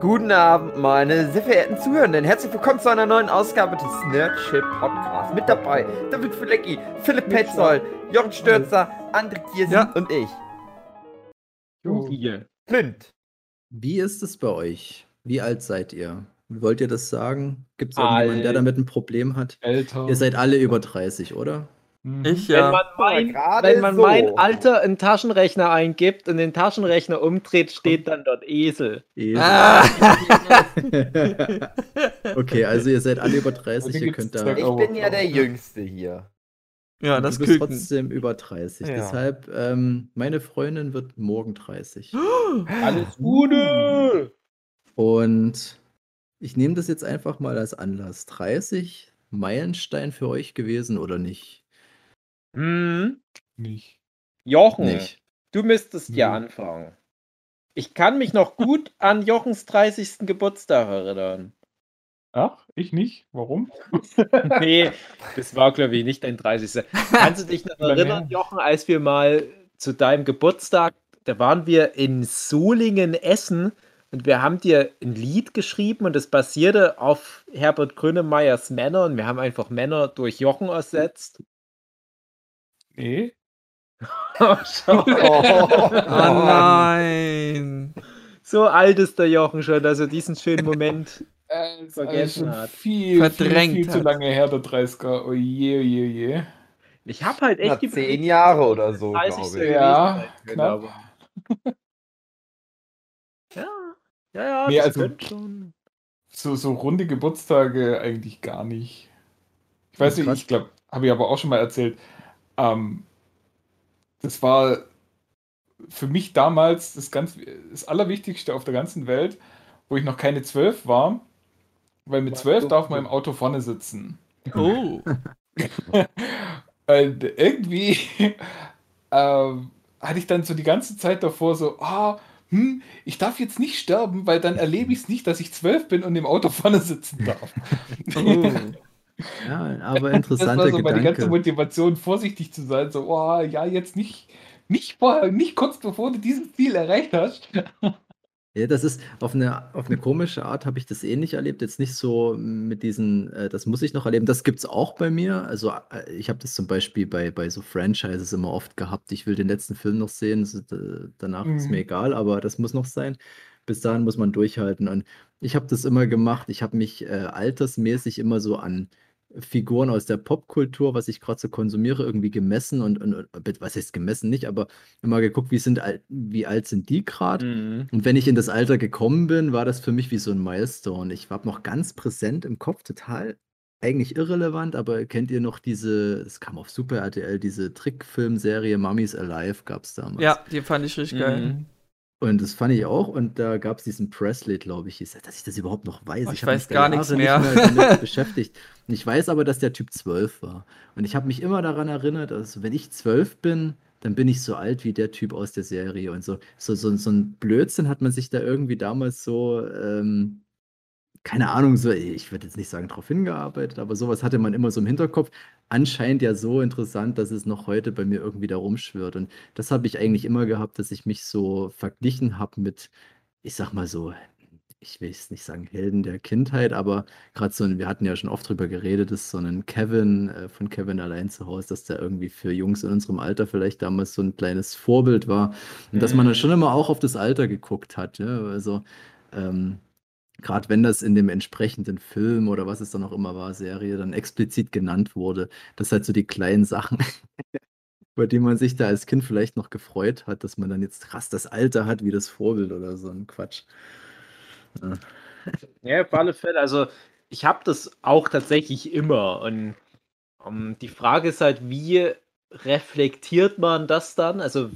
Guten Abend, meine sehr verehrten Zuhörenden. Herzlich willkommen zu einer neuen Ausgabe des Nerdship Podcasts. Mit dabei David Fulecki, Philipp Petzold, Jochen Stürzer, André Kiersen Ja. und ich. Juhu. Clint. Wie ist es bei euch? Wie alt seid ihr? Wollt ihr das sagen? Gibt es irgendjemanden, der damit ein Problem hat? Älter. Ihr seid alle über 30, oder? Ich Wenn ja. man, mein, gerade wenn man so. mein Alter in den Taschenrechner eingibt und den Taschenrechner umdreht, steht dann dort Esel. Esel. Ah. okay, also ihr seid alle über 30, Heute ihr könnt da. Ich bin ja der Jüngste hier. ja, das du bist Küken. trotzdem über 30. Ja. Deshalb, ähm, meine Freundin wird morgen 30. Alles Gute! Und ich nehme das jetzt einfach mal als Anlass. 30 Meilenstein für euch gewesen oder nicht? Hm, Nicht. Jochen, Nicht. du müsstest ja anfangen. Ich kann mich noch gut an Jochens 30. Geburtstag erinnern. Ach, ich nicht? Warum? Nee, das war, glaube ich, nicht dein 30. Kannst du dich noch erinnern. Jochen, als wir mal zu deinem Geburtstag, da waren wir in Solingen essen und wir haben dir ein Lied geschrieben und es basierte auf Herbert Grönemeyers Männer und wir haben einfach Männer durch Jochen ersetzt. Nee. Oh, schau. Oh nein. So alt ist der Jochen schon, dass er diesen schönen Moment. Äh, Vergessen schon hat. Viel, Verdrängt viel, viel zu lange her, der 30er. Oh je, oh je, oh je. Ich habe halt Na, echt zehn Jahre oder so, 30. glaube ich. Ja, können, knapp. aber- Ja, ja, ja. Nee, das also- schon. So, so runde Geburtstage eigentlich gar nicht. Ich weiß nicht, ich glaube, habe ich aber auch schon mal erzählt. Ähm, das war für mich damals das, ganz, das Allerwichtigste auf der ganzen Welt, wo ich noch keine zwölf war. Weil mit zwölf darf man im Auto vorne sitzen. Oh. Und irgendwie ähm, hatte ich dann so die ganze Zeit davor so, ah, hm, ich darf jetzt nicht sterben, weil dann erlebe ich es nicht, dass ich zwölf bin und im Auto vorne sitzen darf. Oh. Ja, aber Das interessanter war so meine ganze Gedanke. Motivation, vorsichtig zu sein, so, oh, ja, jetzt nicht, nicht vorher, nicht kurz bevor du dieses Ziel erreicht hast. Ja, das ist auf eine, auf eine komische Art habe ich das ähnlich erlebt. Jetzt nicht so mit diesen, äh, das muss ich noch erleben. Das gibt es auch bei mir. Also äh, ich habe das zum Beispiel bei, bei so Franchises immer oft gehabt. Ich will den letzten Film noch sehen. So, d- danach ist Mhm. mir egal, aber das muss noch sein. Bis dahin muss man durchhalten. Und ich habe das immer gemacht. Ich habe mich äh, altersmäßig immer so an Figuren aus der Popkultur, was ich gerade so konsumiere, irgendwie gemessen und, und, und was heißt gemessen nicht, aber immer geguckt, wie sind wie alt sind die gerade. Mhm. Und wenn ich in das Alter gekommen bin, war das für mich wie so ein Milestone. Ich war noch ganz präsent im Kopf, total eigentlich irrelevant, aber kennt ihr noch diese, es kam auf Super RTL, diese Trickfilmserie Mummies Alive gab es damals. Ja, die fand ich richtig geil. Und das fand ich auch. Und da gab es diesen Presley, glaube ich, dass ich das überhaupt noch weiß. Oh, ich hab weiß gar nichts mehr. Nicht mehr damit beschäftigt. Und ich weiß aber, dass der Typ 12 war. Und ich habe mich immer daran erinnert, dass wenn ich 12 bin, dann bin ich so alt wie der Typ aus der Serie. Und so, so, so, so ein Blödsinn hat man sich da irgendwie damals so, ähm, keine Ahnung, so, ich würde jetzt nicht sagen, darauf hingearbeitet, aber sowas hatte man immer so im Hinterkopf. Anscheinend ja so interessant, dass es noch heute bei mir irgendwie da rumschwirrt. Und das habe ich eigentlich immer gehabt, dass ich mich so verglichen habe mit, ich sag mal so, ich will es nicht sagen Helden der Kindheit, aber gerade so, ein- wir hatten ja schon oft drüber geredet, ist so ein Kevin äh, von Kevin allein zu Hause, dass der irgendwie für Jungs in unserem Alter vielleicht damals so ein kleines Vorbild war. Und dass man dann Mhm. schon immer auch auf das Alter geguckt hat. Ja? Also, ähm, gerade wenn das in dem entsprechenden Film oder was es dann auch immer war, Serie, dann explizit genannt wurde, das halt so die kleinen Sachen, über die man sich da als Kind vielleicht noch gefreut hat, dass man dann jetzt krass das Alter hat wie das Vorbild oder so ein Quatsch. Ja. Ja, auf alle Fälle. Also, ich habe das auch tatsächlich immer. Und ähm, die Frage ist halt, wie reflektiert man das dann? Also,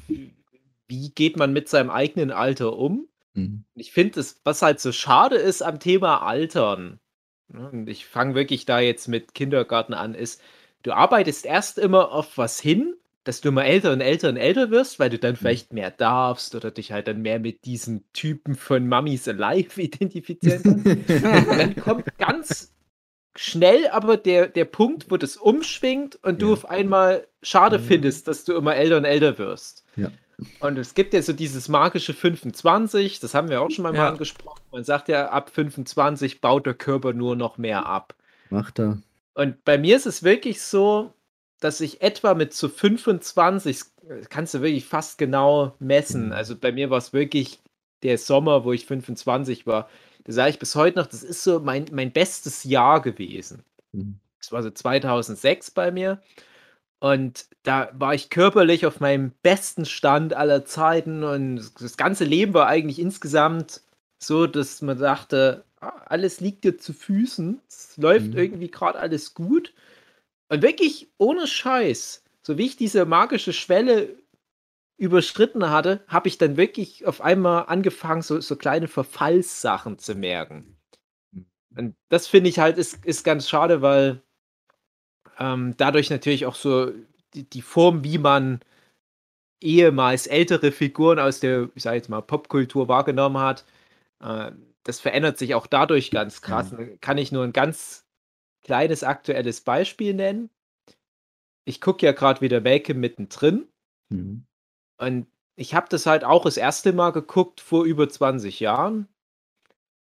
wie geht man mit seinem eigenen Alter um? Mhm. Ich finde, was halt so schade ist am Thema Altern, ne, und ich fange wirklich da jetzt mit Kindergarten an, ist, du arbeitest erst immer auf was hin, dass du immer älter und älter und älter wirst, weil du dann vielleicht mehr darfst oder dich halt dann mehr mit diesen Typen von Mummies Alive identifizieren kannst. Und dann kommt ganz schnell aber der, der Punkt, wo das umschwingt und du Ja. auf einmal schade Mhm. findest, dass du immer älter und älter wirst. Ja. Und es gibt ja so dieses magische 25, das haben wir auch schon mal, Ja. mal angesprochen. Man sagt ja, ab 25 baut der Körper nur noch mehr ab. Macht er. Und bei mir ist es wirklich so, dass ich etwa mit so 25, das kannst du wirklich fast genau messen. Mhm. Also bei mir war es wirklich der Sommer, wo ich 25 war. Da sage ich bis heute noch, das ist so mein, mein bestes Jahr gewesen. Mhm. Das war so 2006 bei mir. Und da war ich körperlich auf meinem besten Stand aller Zeiten. Und das ganze Leben war eigentlich insgesamt so, dass man dachte, ah, alles liegt dir zu Füßen. Es läuft Mhm. irgendwie gerade alles gut. Und wirklich ohne Scheiß, so wie ich diese magische Schwelle überschritten hatte, habe ich dann wirklich auf einmal angefangen, so, so kleine Verfallssachen zu merken. Und das finde ich halt ist, ist ganz schade, weil ähm, dadurch natürlich auch so die, die Form, wie man ehemals ältere Figuren aus der, ich sage jetzt mal, Popkultur wahrgenommen hat, äh, das verändert sich auch dadurch ganz krass. Da Kann ich nur ein ganz kleines aktuelles Beispiel nennen. Ich gucke ja gerade wieder Welcome mittendrin Mhm. und ich habe das halt auch das erste Mal geguckt vor über 20 Jahren.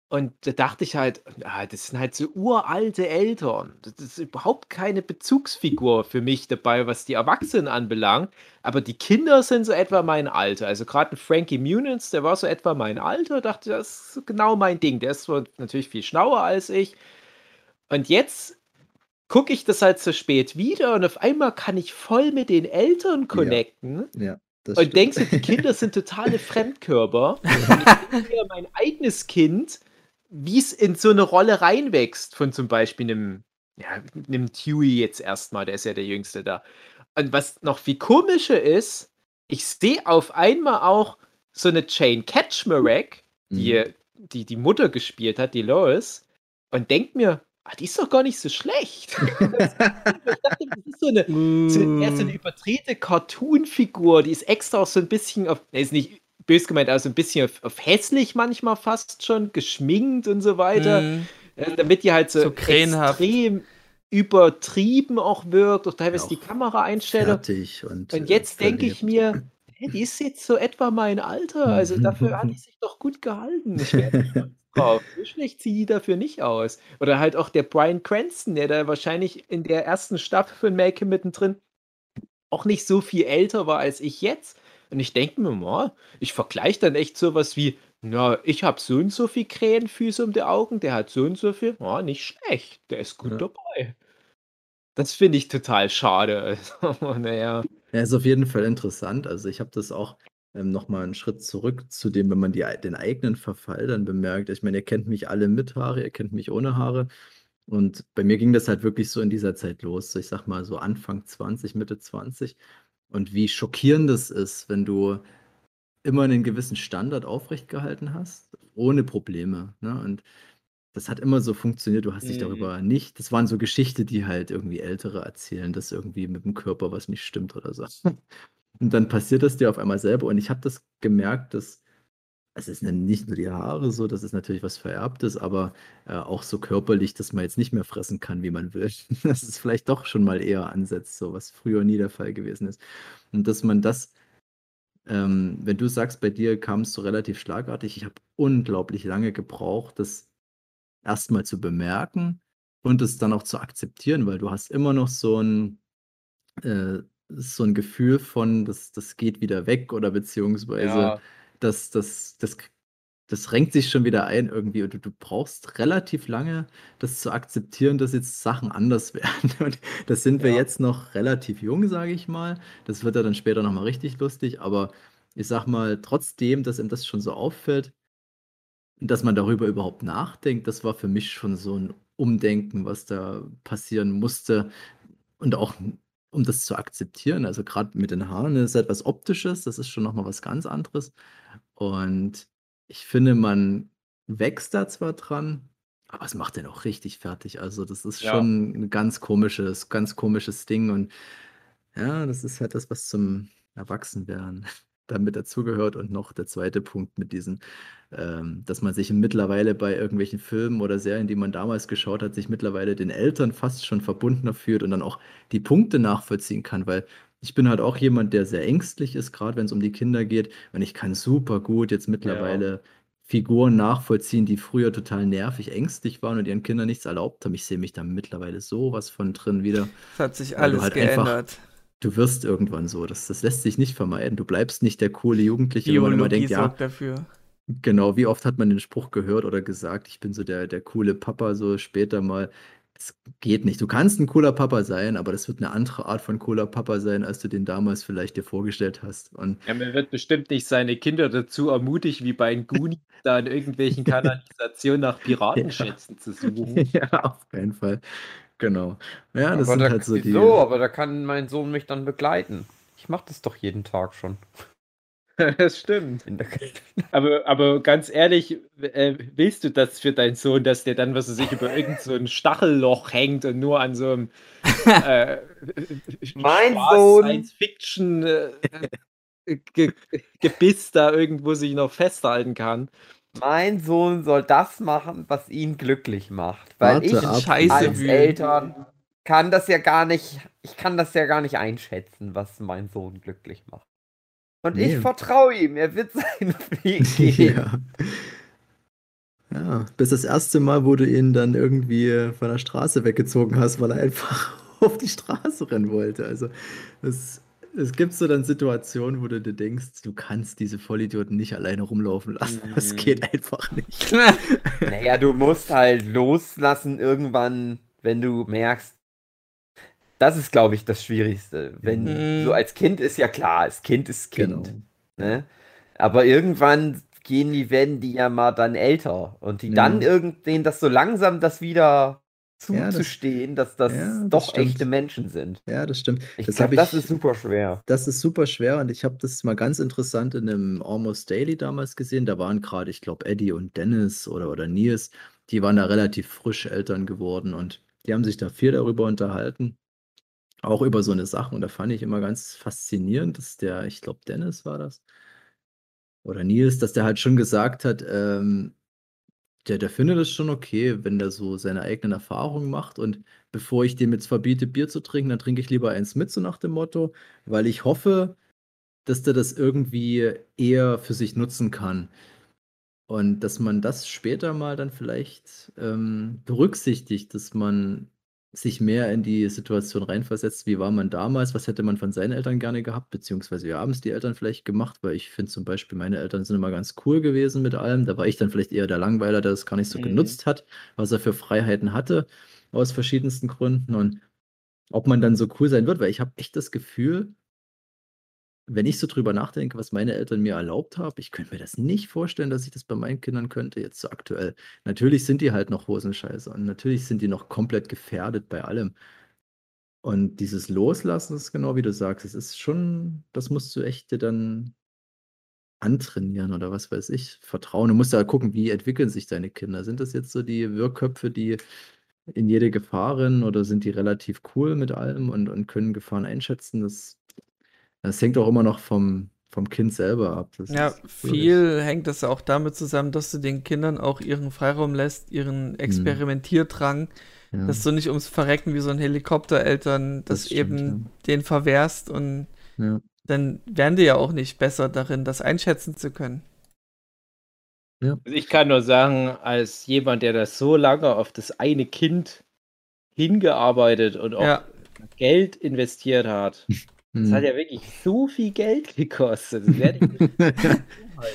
Und da dachte ich halt, ah, das sind halt so uralte Eltern. Das ist überhaupt keine Bezugsfigur für mich dabei, was die Erwachsenen anbelangt. Aber die Kinder sind so etwa mein Alter. Also gerade ein Frankie Muniz, der war so etwa mein Alter. Dachte, das ist genau mein Ding. Der ist zwar natürlich viel schlauer als ich. Und jetzt gucke ich das halt so spät wieder und auf einmal kann ich voll mit den Eltern connecten. Ja, das Und denkst du, die Kinder sind totale Fremdkörper. Ich denke mir, mein eigenes Kind, wie es in so eine Rolle reinwächst, von zum Beispiel einem, ja, einem Dewey jetzt erstmal, der ist ja der Jüngste da. Und was noch viel komischer ist, ich sehe auf einmal auch so eine Jane Ketchmarek, die, Mhm. die die Mutter gespielt hat, die Lois, und denk mir, ah, die ist doch gar nicht so schlecht. ich dachte, das ist so eine, ist so eine überdrehte Cartoon-Figur, die ist extra auch so ein bisschen auf, er ist nicht bös gemeint, aber so ein bisschen auf, auf hässlich manchmal fast schon, geschminkt und so weiter, Mhm. äh, damit die halt so, So extrem übertrieben auch wirkt, auch teilweise Auch die Kameraeinstellung. Fertig und, Und äh, jetzt denke ich mir, hä, die ist jetzt so etwa mein Alter, also dafür hat die sich doch gut gehalten. Ich stolz drauf. So schlecht sieht die dafür nicht aus. Oder halt auch der Brian Cranston, der da wahrscheinlich in der ersten Staffel von Make mittendrin auch nicht so viel älter war als ich jetzt. Und ich denke mir mal, ich vergleiche dann echt sowas wie, na, ich habe so und so viel Krähenfüße um die Augen, der hat so und so viel, ja, nicht schlecht, der ist gut Ja. dabei. Das finde ich total schade. Also, naja. Ja, ist auf jeden Fall interessant. Also ich habe das auch ähm, nochmal einen Schritt zurück zu dem, wenn man die, den eigenen Verfall dann bemerkt. Ich meine, ihr kennt mich alle mit Haare, ihr kennt mich ohne Haare. Und bei mir ging das halt wirklich so in dieser Zeit los. So, ich sag mal so Anfang 20, Mitte 20. Und wie schockierend es ist, wenn du immer einen gewissen Standard aufrecht gehalten hast, ohne Probleme. Ne? Und das hat immer so funktioniert, du hast dich Mhm. darüber nicht. Das waren so Geschichten, die halt irgendwie Ältere erzählen, dass irgendwie mit dem Körper was nicht stimmt oder so. Und dann passiert das dir auf einmal selber. Und ich habe das gemerkt, dass es ist nicht nur die Haare so, das ist natürlich was Vererbtes, aber äh, auch so körperlich, dass man jetzt nicht mehr fressen kann, wie man will. Das ist vielleicht doch schon mal eher ansetzt, so was früher nie der Fall gewesen ist. Und dass man das, ähm, wenn du sagst, bei dir kam es so relativ schlagartig, ich habe unglaublich lange gebraucht, das erstmal zu bemerken und es dann auch zu akzeptieren, weil du hast immer noch so ein, äh, so ein Gefühl von, das, das geht wieder weg oder beziehungsweise Ja. Das, das, das, das renkt sich schon wieder ein irgendwie und du, du brauchst relativ lange, das zu akzeptieren, dass jetzt Sachen anders werden. Und das sind wir Ja. jetzt noch relativ jung, sage ich mal. Das wird ja dann später nochmal richtig lustig, aber ich sag mal, trotzdem, dass ihm das schon so auffällt, dass man darüber überhaupt nachdenkt, das war für mich schon so ein Umdenken, was da passieren musste. Und auch um das zu akzeptieren. Also gerade mit den Haaren ist etwas Optisches, das ist schon nochmal was ganz anderes. Und ich finde, man wächst da zwar dran, aber es macht den auch richtig fertig. Also das ist Ja. schon ein ganz komisches, ganz komisches Ding. Und ja, das ist halt das, was zum Erwachsenwerden damit dazugehört. Und noch der zweite Punkt mit diesen, ähm, dass man sich mittlerweile bei irgendwelchen Filmen oder Serien, die man damals geschaut hat, sich mittlerweile den Eltern fast schon verbundener fühlt und dann auch die Punkte nachvollziehen kann, weil ich bin halt auch jemand, der sehr ängstlich ist, gerade wenn es um die Kinder geht. Und ich kann super gut jetzt mittlerweile Figuren nachvollziehen, die früher total nervig, ängstlich waren und ihren Kindern nichts erlaubt haben. Ich sehe mich da mittlerweile sowas von drin wieder. Es hat sich alles halt geändert. Du wirst irgendwann so. Das, das lässt sich nicht vermeiden. Du bleibst nicht der coole Jugendliche, wo man immer Biologie denkt, ja, dafür. Genau, wie oft hat man den Spruch gehört oder gesagt, ich bin so der, der coole Papa, so später mal. Es geht nicht. Du kannst ein cooler Papa sein, aber das wird eine andere Art von cooler Papa sein, als du den damals vielleicht dir vorgestellt hast. Und Ja, man wird bestimmt nicht seine Kinder dazu ermutigt, wie bei Goonies, da in irgendwelchen Kanalisationen nach Piratenschätzen zu suchen. ja, auf keinen Fall. Genau. Ja, das aber sind da, halt so die. wieso? Aber da kann mein Sohn mich dann begleiten. Ich mache das doch jeden Tag schon. Das stimmt. Aber, aber ganz ehrlich, äh, willst du das für deinen Sohn, dass der dann, was er sich über irgend so ein Stachelloch hängt und nur an so einem äh, Mein Spaß- Sohn- Science-Fiction äh, Ge Gebiss da irgendwo sich noch festhalten kann? Mein Sohn soll das machen, was ihn glücklich macht. Weil Warte ich ab. Scheiße als wühlen. Eltern kann das ja gar nicht, ich kann das ja gar nicht einschätzen, was mein Sohn glücklich macht. Und Nee. ich vertraue ihm, er wird seinen Weg gehen. ja. Ja, bis das erste Mal, wo du ihn dann irgendwie von der Straße weggezogen hast, weil er einfach auf die Straße rennen wollte. Also es, es gibt so dann Situationen, wo du dir denkst, du kannst diese Vollidioten nicht alleine rumlaufen lassen. Das Mhm. geht einfach nicht. Naja, du musst halt loslassen irgendwann, wenn du merkst, das ist, glaube ich, das Schwierigste. Wenn Mhm. so als Kind ist ja klar, als Kind ist Kind. Genau. Ne? Aber irgendwann gehen die, werden die ja mal dann älter und die Ja. dann irgenddem das so langsam das wieder Ja, das- zuzustehen, dass das ja, das doch stimmt. echte Menschen sind. Ja, das stimmt. Ich Das glaube, hab das ich- ist super schwer. Das ist super schwer und ich habe das mal ganz interessant in einem Almost Daily damals gesehen. Da waren gerade, ich glaube, Eddie und Dennis oder, oder Nils, die waren da relativ frisch Eltern geworden und die haben sich da viel darüber unterhalten. Auch über so eine Sache. Und da fand ich immer ganz faszinierend, dass der, ich glaube, Dennis war das, oder Nils, dass der halt schon gesagt hat, ähm, der, der findet es schon okay, wenn der so seine eigenen Erfahrungen macht. Und bevor ich dem jetzt verbiete, Bier zu trinken, dann trinke ich lieber eins mit, so nach dem Motto, weil ich hoffe, dass der das irgendwie eher für sich nutzen kann. Und dass man das später mal dann vielleicht ähm, berücksichtigt, dass man sich mehr in die Situation reinversetzt, wie war man damals, was hätte man von seinen Eltern gerne gehabt, beziehungsweise wie haben es die Eltern vielleicht gemacht, weil ich finde zum Beispiel, meine Eltern sind immer ganz cool gewesen mit allem, da war ich dann vielleicht eher der Langweiler, der das gar nicht so Mhm. genutzt hat, was er für Freiheiten hatte, aus verschiedensten Gründen. Und ob man dann so cool sein wird, weil ich habe echt das Gefühl, wenn ich so drüber nachdenke, was meine Eltern mir erlaubt haben, ich könnte mir das nicht vorstellen, dass ich das bei meinen Kindern könnte, jetzt so aktuell. Natürlich sind die halt noch Hosenscheiße und natürlich sind die noch komplett gefährdet bei allem. Und dieses Loslassen ist genau wie du sagst, es ist schon, das musst du echt dir dann antrainieren oder was weiß ich, vertrauen. Du musst ja gucken, wie entwickeln sich deine Kinder. Sind das jetzt so die Wirrköpfe, die in jede Gefahr rennen oder sind die relativ cool mit allem und, und können Gefahren einschätzen? Das, das hängt auch immer noch vom, vom Kind selber ab. Das Ja, viel hängt das auch damit zusammen, dass du den Kindern auch ihren Freiraum lässt, ihren Experimentierdrang, Ja. dass du nicht ums Verrecken wie so ein Helikoptereltern das, Das stimmt, eben den verwehrst und ja. dann werden die ja auch nicht besser darin, das einschätzen zu können. Also ich kann nur sagen, als jemand, der das so lange auf das eine Kind hingearbeitet und auch Ja, Geld investiert hat, das Hm. hat ja wirklich so viel Geld gekostet. Das werde ich das,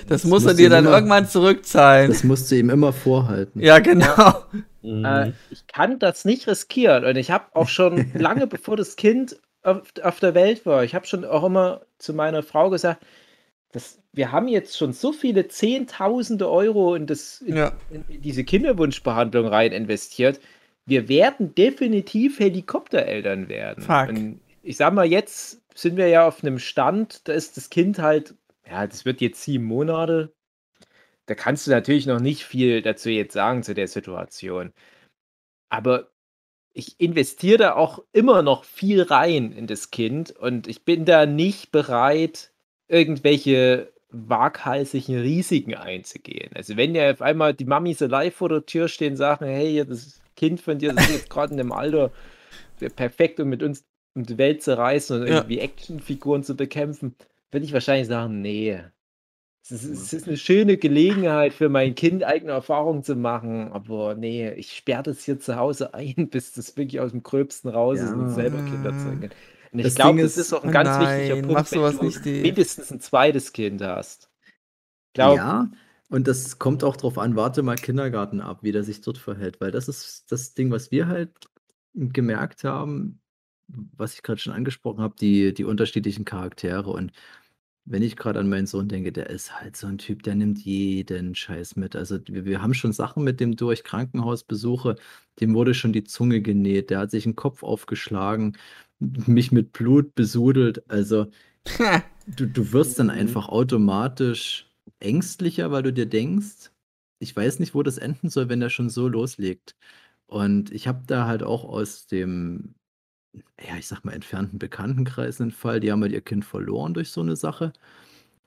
Das muss er dir dann immer- irgendwann zurückzahlen. das musst du ihm immer vorhalten. ja, genau. Äh, ich kann das nicht riskieren. Und ich habe auch schon lange bevor das Kind auf, auf der Welt war, ich habe schon auch immer zu meiner Frau gesagt, das, wir haben jetzt schon so viele Zehntausende Euro in, das, in, Ja. in, in diese Kinderwunschbehandlung rein investiert. Wir werden definitiv Helikoptereltern werden. Fuck. Und ich sag mal, jetzt sind wir ja auf einem Stand, da ist das Kind halt, ja, das wird jetzt sieben Monate. Da kannst du natürlich noch nicht viel dazu jetzt sagen zu der Situation. Aber ich investiere da auch immer noch viel rein in das Kind und ich bin da nicht bereit, irgendwelche waghalsigen Risiken einzugehen. Also wenn ja auf einmal die Mami so live vor der Tür stehen sagen, hey, das Kind von dir ist jetzt gerade in dem Alter perfekt, um mit uns um die Welt zu reisen und Ja. irgendwie Actionfiguren zu bekämpfen, würde ich wahrscheinlich sagen, nee. Es ist, es ist eine schöne Gelegenheit für mein Kind, eigene Erfahrungen zu machen, aber nee, ich sperre das hier zu Hause ein, bis das wirklich aus dem Gröbsten raus ist und Ja. selber Kinder zeugen. Und ich glaube, das ist- auch ein ganz nein, wichtiger Punkt, wenn du nicht, mindestens ein zweites Kind hast. Ich glaube, Ja, und das kommt auch drauf an, warte mal Kindergarten ab, wie der sich dort verhält, weil das ist das Ding, was wir halt gemerkt haben, was ich gerade schon angesprochen habe, die, die unterschiedlichen Charaktere. Und wenn ich gerade an meinen Sohn denke, der ist halt so ein Typ, der nimmt jeden Scheiß mit. Also wir, wir haben schon Sachen mit dem durch, Krankenhausbesuche, dem wurde schon die Zunge genäht, der hat sich den Kopf aufgeschlagen, mich mit Blut besudelt. Also du, du wirst dann Mhm. einfach automatisch ängstlicher, weil du dir denkst, ich weiß nicht, wo das enden soll, wenn der schon so loslegt. Und ich habe da halt auch aus dem, ja, ich sag mal, entfernten Bekanntenkreis einen Fall, die haben halt ihr Kind verloren durch so eine Sache.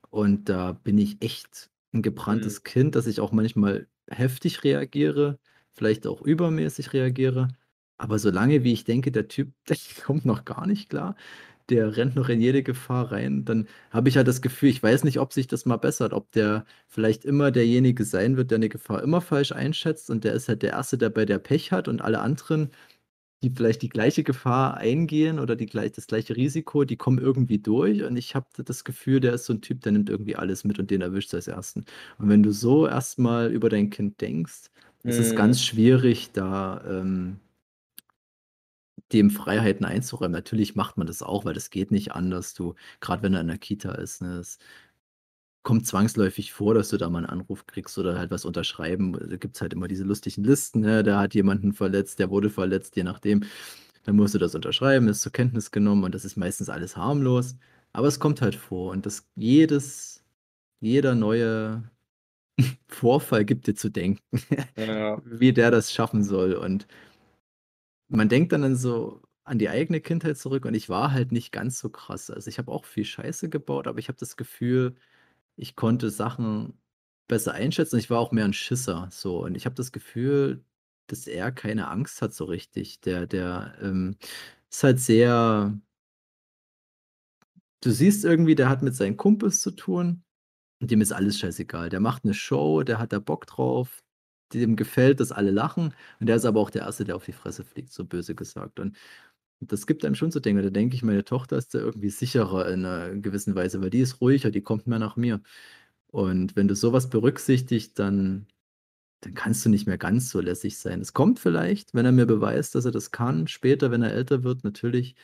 Und da bin ich echt ein gebranntes Kind, dass ich auch manchmal heftig reagiere, vielleicht auch übermäßig reagiere. Aber solange wie ich denke, der Typ, der kommt noch gar nicht klar, der rennt noch in jede Gefahr rein, dann habe ich halt das Gefühl, ich weiß nicht, ob sich das mal bessert, ob der vielleicht immer derjenige sein wird, der eine Gefahr immer falsch einschätzt. Und der ist halt der Erste, der bei der Pech hat. Und alle anderen, die vielleicht die gleiche Gefahr eingehen oder die gleich, das gleiche Risiko, die kommen irgendwie durch und ich habe das Gefühl, der ist so ein Typ, der nimmt irgendwie alles mit und den erwischt als Ersten. Und wenn du so erstmal über dein Kind denkst, ist es Mhm. ganz schwierig, da ähm, dem Freiheiten einzuräumen. Natürlich macht man das auch, weil das geht nicht anders. Du, gerade wenn er in der Kita ist, ne, es kommt zwangsläufig vor, dass du da mal einen Anruf kriegst oder halt was unterschreiben. Da gibt es halt immer diese lustigen Listen, ne? Der hat jemanden verletzt, der wurde verletzt, je nachdem. Dann musst du das unterschreiben, ist zur Kenntnis genommen und das ist meistens alles harmlos. Aber es kommt halt vor und das jedes, jeder neue Vorfall gibt dir zu denken ja. wie der das schaffen soll. Und man denkt dann, dann so an die eigene Kindheit zurück und ich war halt nicht ganz so krass. Also ich habe auch viel Scheiße gebaut, aber ich habe das Gefühl, ich konnte Sachen besser einschätzen. Ich war auch mehr ein Schisser. So. Und ich habe das Gefühl, dass er keine Angst hat so richtig. Der, der ähm, ist halt sehr. Du siehst irgendwie, der hat mit seinen Kumpels zu tun. Und dem ist alles scheißegal. Der macht eine Show, der hat da Bock drauf, dem gefällt, dass alle lachen. Und der ist aber auch der Erste, der auf die Fresse fliegt, so böse gesagt. Und das gibt einem schon zu denken. Da denke ich, meine Tochter ist da irgendwie sicherer in einer gewissen Weise, weil die ist ruhiger, die kommt mehr nach mir. Und wenn du sowas berücksichtigst, dann, dann kannst du nicht mehr ganz so lässig sein. Es kommt vielleicht, wenn er mir beweist, dass er das kann, später, wenn er älter wird, natürlich.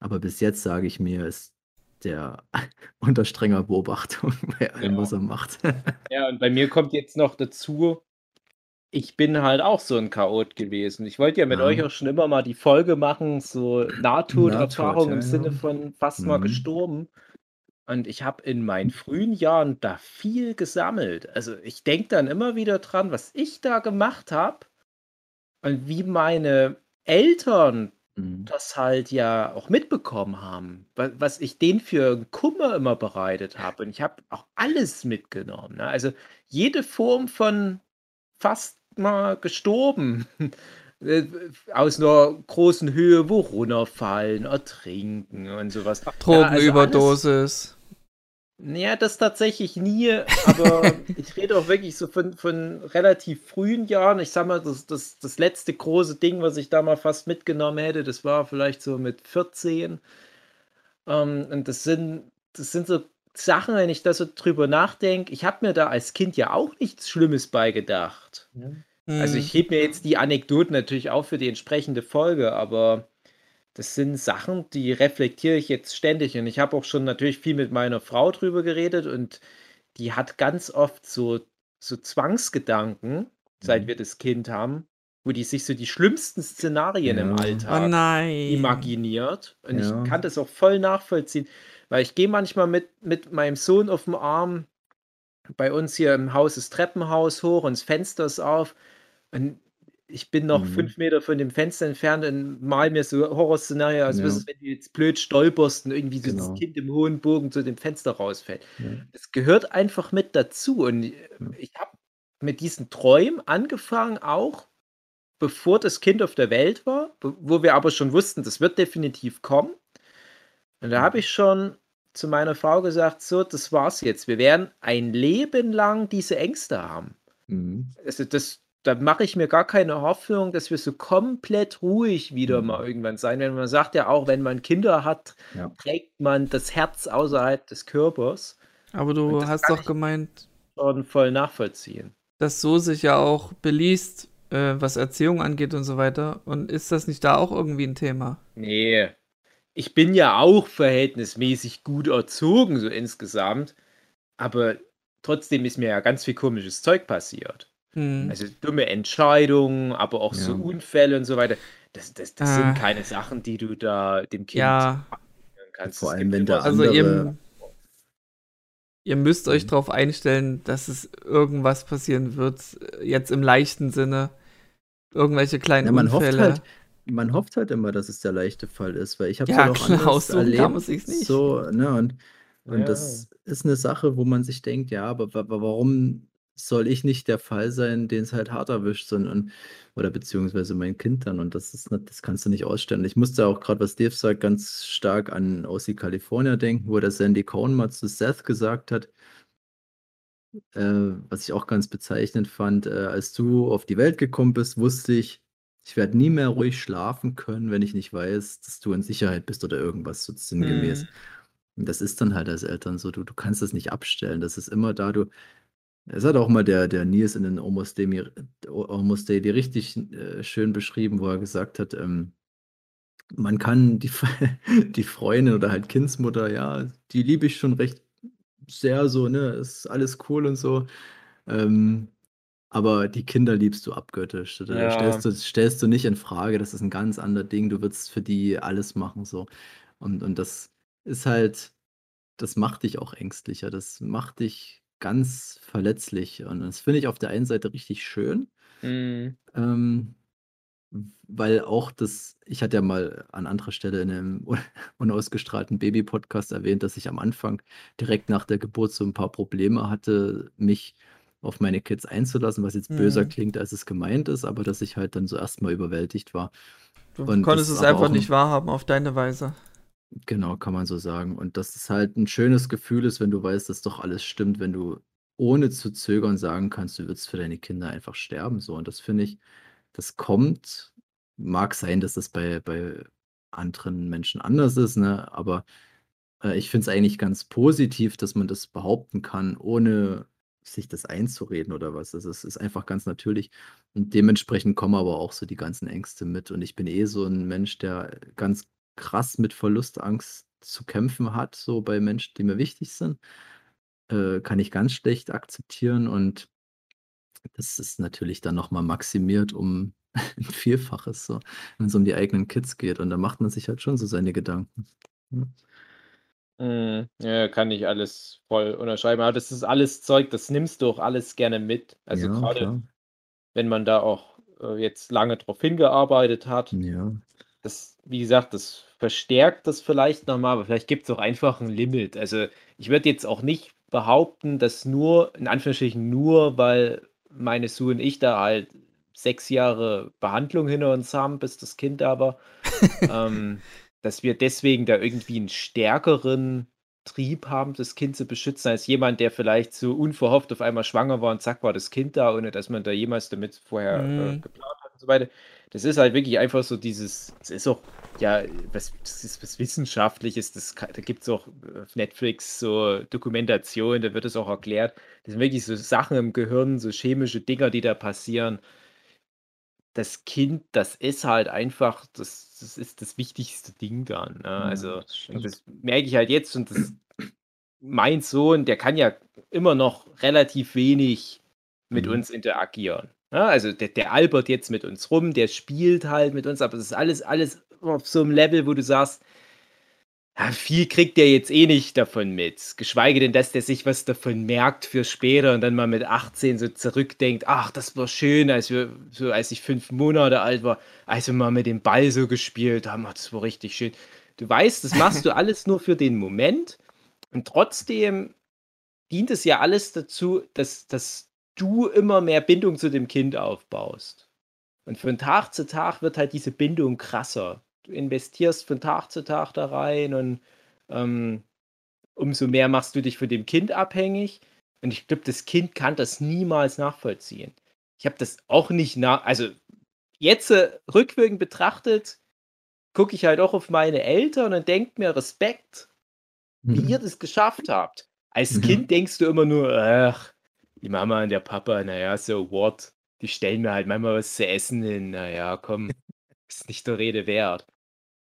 Aber bis jetzt sage ich mir, ist der unter strenger Beobachtung bei allem, Ja. was er macht. Ja, und bei mir kommt jetzt noch dazu, ich bin halt auch so ein Chaot gewesen. Ich wollte ja mit Ja. euch auch schon immer mal die Folge machen, so Nahtoderfahrung Nahtod, ja, im Sinne von fast mal Mhm. gestorben. Und ich habe in meinen frühen Jahren da viel gesammelt. Also ich denke dann immer wieder dran, was ich da gemacht habe und wie meine Eltern Mhm. das halt ja auch mitbekommen haben, wa- was ich denen für Kummer immer bereitet habe. Und ich habe auch alles mitgenommen. Ne? Also jede Form von fast mal gestorben. Äh, Aus einer großen Höhe, wo runterfallen, ertrinken und sowas. Ja, also alles- Drogenüberdosis. ja, das tatsächlich nie, aber ich rede auch wirklich so von, von relativ frühen Jahren. Ich sag mal, das, das, das letzte große Ding, was ich da mal fast mitgenommen hätte, das war vielleicht so mit 14. Ähm, und das sind, das sind so Sachen, wenn ich da so drüber nachdenke. Ich habe mir da als Kind ja auch nichts Schlimmes beigedacht. Also Hm. ich hebe mir jetzt die Anekdoten natürlich auch für die entsprechende Folge, aber das sind Sachen, die reflektiere ich jetzt ständig. Und ich habe auch schon natürlich viel mit meiner Frau drüber geredet und die hat ganz oft so, so Zwangsgedanken, seit Mhm. wir das Kind haben, wo die sich so die schlimmsten Szenarien im Ja. Oh Alltag nein. Ja. imaginiert. Und ich kann das auch voll nachvollziehen, weil ich gehe manchmal mit, mit meinem Sohn auf dem Arm bei uns hier im Haus das Treppenhaus hoch und das Fenster ist auf. Und ich bin noch Mhm. fünf Meter von dem Fenster entfernt und mal mir so Horrorszenario, als Ja. ja. wenn du jetzt blöd stolperst und irgendwie so Genau. das Kind im hohen Bogen zu dem Fenster rausfällt. Ja. Es gehört einfach mit dazu. Und ich habe mit diesen Träumen angefangen, auch bevor das Kind auf der Welt war, wo wir aber schon wussten, das wird definitiv kommen. Und da habe ich schon zu meiner Frau gesagt: „So, das war's jetzt. Wir werden ein Leben lang diese Ängste haben.“ Mhm. Also, das da mache ich mir gar keine Hoffnung, dass wir so komplett ruhig wieder Mhm. mal irgendwann sein werden. Man sagt ja auch, wenn man Kinder hat, Ja. trägt man das Herz außerhalb des Körpers. Aber du das hast kann doch ich gemeint, schon voll nachvollziehen. dass so sich ja auch beliest, äh, was Erziehung angeht und so weiter. Und ist das nicht da auch irgendwie ein Thema? Ne. Ich bin ja auch verhältnismäßig gut erzogen, so insgesamt, aber trotzdem ist mir ja ganz viel komisches Zeug passiert. Mhm. Also, dumme Entscheidungen, aber auch so Ja. Unfälle und so weiter. Das das das Ah. sind keine Sachen, die du da dem Kind Ja. kannst. Vor allem, wenn so Also andere- ihr, ihr müsst euch Mhm. darauf einstellen, dass es irgendwas passieren wird, äh, jetzt im leichten Sinne. Irgendwelche kleinen Ja, man hofft Unfälle. halt man hofft halt immer, dass es der leichte Fall ist, weil ich habe es Ja, halt auch klar, anders erlebt, man sich's nicht. so, ne, und und Ja. das ist 'ne Sache, wo man sich denkt: „Ja, aber wa warum soll ich nicht der Fall sein, den's halt hart erwischt?“ So und oder beziehungsweise mein Kind dann und das ist nicht das kannst du nicht ausstellen. Ich musste auch grad, was Dave sagt, ganz stark an OC California denken, wo der Sandy Cohen mal zu Seth gesagt hat äh, was ich auch ganz bezeichnend fand: „Äh, als du auf die Welt gekommen bist, wusste ich, ich werde nie mehr ruhig schlafen können, wenn ich nicht weiß, dass du in Sicherheit bist“ oder irgendwas so sinngemäß. Mhm. Und das ist dann halt als Eltern so, du du kannst das nicht abstellen. Das ist immer da, du es hat auch mal der der Nils in den Almost Daily Almost Daily richtig, äh, schön beschrieben, wo er gesagt hat, ähm, man kann die die Freundin oder halt Kindsmutter, ja, die liebe ich schon recht sehr so, ne, ist alles cool und so. Ähm, aber die Kinder liebst du abgöttisch. Da Ja. stellst du stellst du nicht in Frage. Das ist 'n ganz ander Ding. Du würdest für die alles machen so. Und und das ist halt das macht dich auch ängstlicher. Das macht dich ganz verletzlich. Und das finde ich auf der einen Seite richtig schön. Mhm. Ähm, weil auch das ich hatte ja mal an anderer Stelle in 'nem un unausgestrahlten Baby-Podcast erwähnt, dass ich am Anfang direkt nach der Geburt so 'n paar Probleme hatte, mich auf meine Kids einzulassen, was jetzt böser Mhm. klingt, als es gemeint ist, aber dass ich halt dann so erst mal überwältigt war. Du Und konntest es einfach nicht wahrhaben auf deine Weise. Genau, kann man so sagen. Und dass es halt 'n schönes Gefühl ist, wenn du weißt, dass doch alles stimmt, wenn du ohne zu zögern sagen kannst, du würdest für deine Kinder einfach sterben so. Und das finde ich das kommt mag sein, dass das bei bei anderen Menschen anders ist, ne, aber, äh, ich finde es eigentlich ganz positiv, dass man das behaupten kann, ohne sich das einzureden oder was. Also, es ist einfach ganz natürlich. Und dementsprechend kommen aber auch so die ganzen Ängste mit. Und ich bin eh so 'n Mensch, der ganz krass mit Verlustangst zu kämpfen hat, so bei Menschen, die mir wichtig sind. Äh, kann ich ganz schlecht akzeptieren und das ist natürlich dann noch mal maximiert um 'n Vielfaches so, wenn's um die eigenen Kids geht. Und da macht man sich halt schon so seine Gedanken. Ja. Mhm. Ja, kann ich alles voll unterschreiben. Aber das ist alles Zeug, das nimmst du auch alles gerne mit. Also, Ja, grade klar. wenn man da auch, äh, jetzt lange drauf hingearbeitet hat. Ja. Das wie gesagt, das verstärkt das vielleicht noch mal, aber vielleicht gibt's auch einfach 'n Limit. Also, ich würde jetzt auch nicht behaupten, dass nur in Anführungsstrichen nur, weil meine Sue und ich da halt 6 Jahre Behandlung hinter uns haben, bis das Kind da war, ähm, dass wir deswegen da irgendwie 'n stärkeren Trieb haben, das Kind zu beschützen, als jemand, der vielleicht so unverhofft auf einmal schwanger war und zack, war das Kind da, ohne dass man da jemals damit vorher, äh, Mhm. geplant hat und so weiter. Das ist halt wirklich einfach so dieses es ist auch, ja, was das ist was Wissenschaftliches, das da gibt's auch auf Netflix so Dokumentationen, da wird es auch erklärt. Das sind wirklich so Sachen im Gehirn, so chemische Dinger, die da passieren. Das Kind, das ist halt einfach das das ist das wichtigste Ding dann, ne? Ja, Also, das das merke ich halt jetzt und das mein Sohn, der kann ja immer noch relativ wenig mit Mhm. uns interagieren, ne? Also, der der albert jetzt mit uns rum, der spielt halt mit uns, aber das ist alles alles auf so 'nem Level, wo du sagst ja, viel kriegt der jetzt eh nicht davon mit. Geschweige denn, dass der sich was davon merkt für später und dann mal mit 18 so zurückdenkt: „Ach, das war schön, als wir so als ich 5 Monate alt war, als wir mal mit dem Ball so gespielt haben. Das war richtig schön.“ Du weißt, das machst du alles nur für den Moment und trotzdem dient es ja alles dazu, dass dass du immer mehr Bindung zu dem Kind aufbaust. Und von Tag zu Tag wird halt diese Bindung krasser. Du investierst von Tag zu Tag da rein und ähm, umso mehr machst du dich von dem Kind abhängig. Und ich glaube, das Kind kann das niemals nachvollziehen. Ich habe das auch nicht nach, also jetzt äh, rückwirkend betrachtet, gucke ich halt auch auf meine Eltern und denke mir Respekt, wie Mhm. ihr das geschafft habt. Als Mhm. Kind denkst du immer nur, ach, die Mama und der Papa, naja, so what? Die stellen mir halt manchmal was zu essen hin, naja, komm, ist nicht der Rede wert.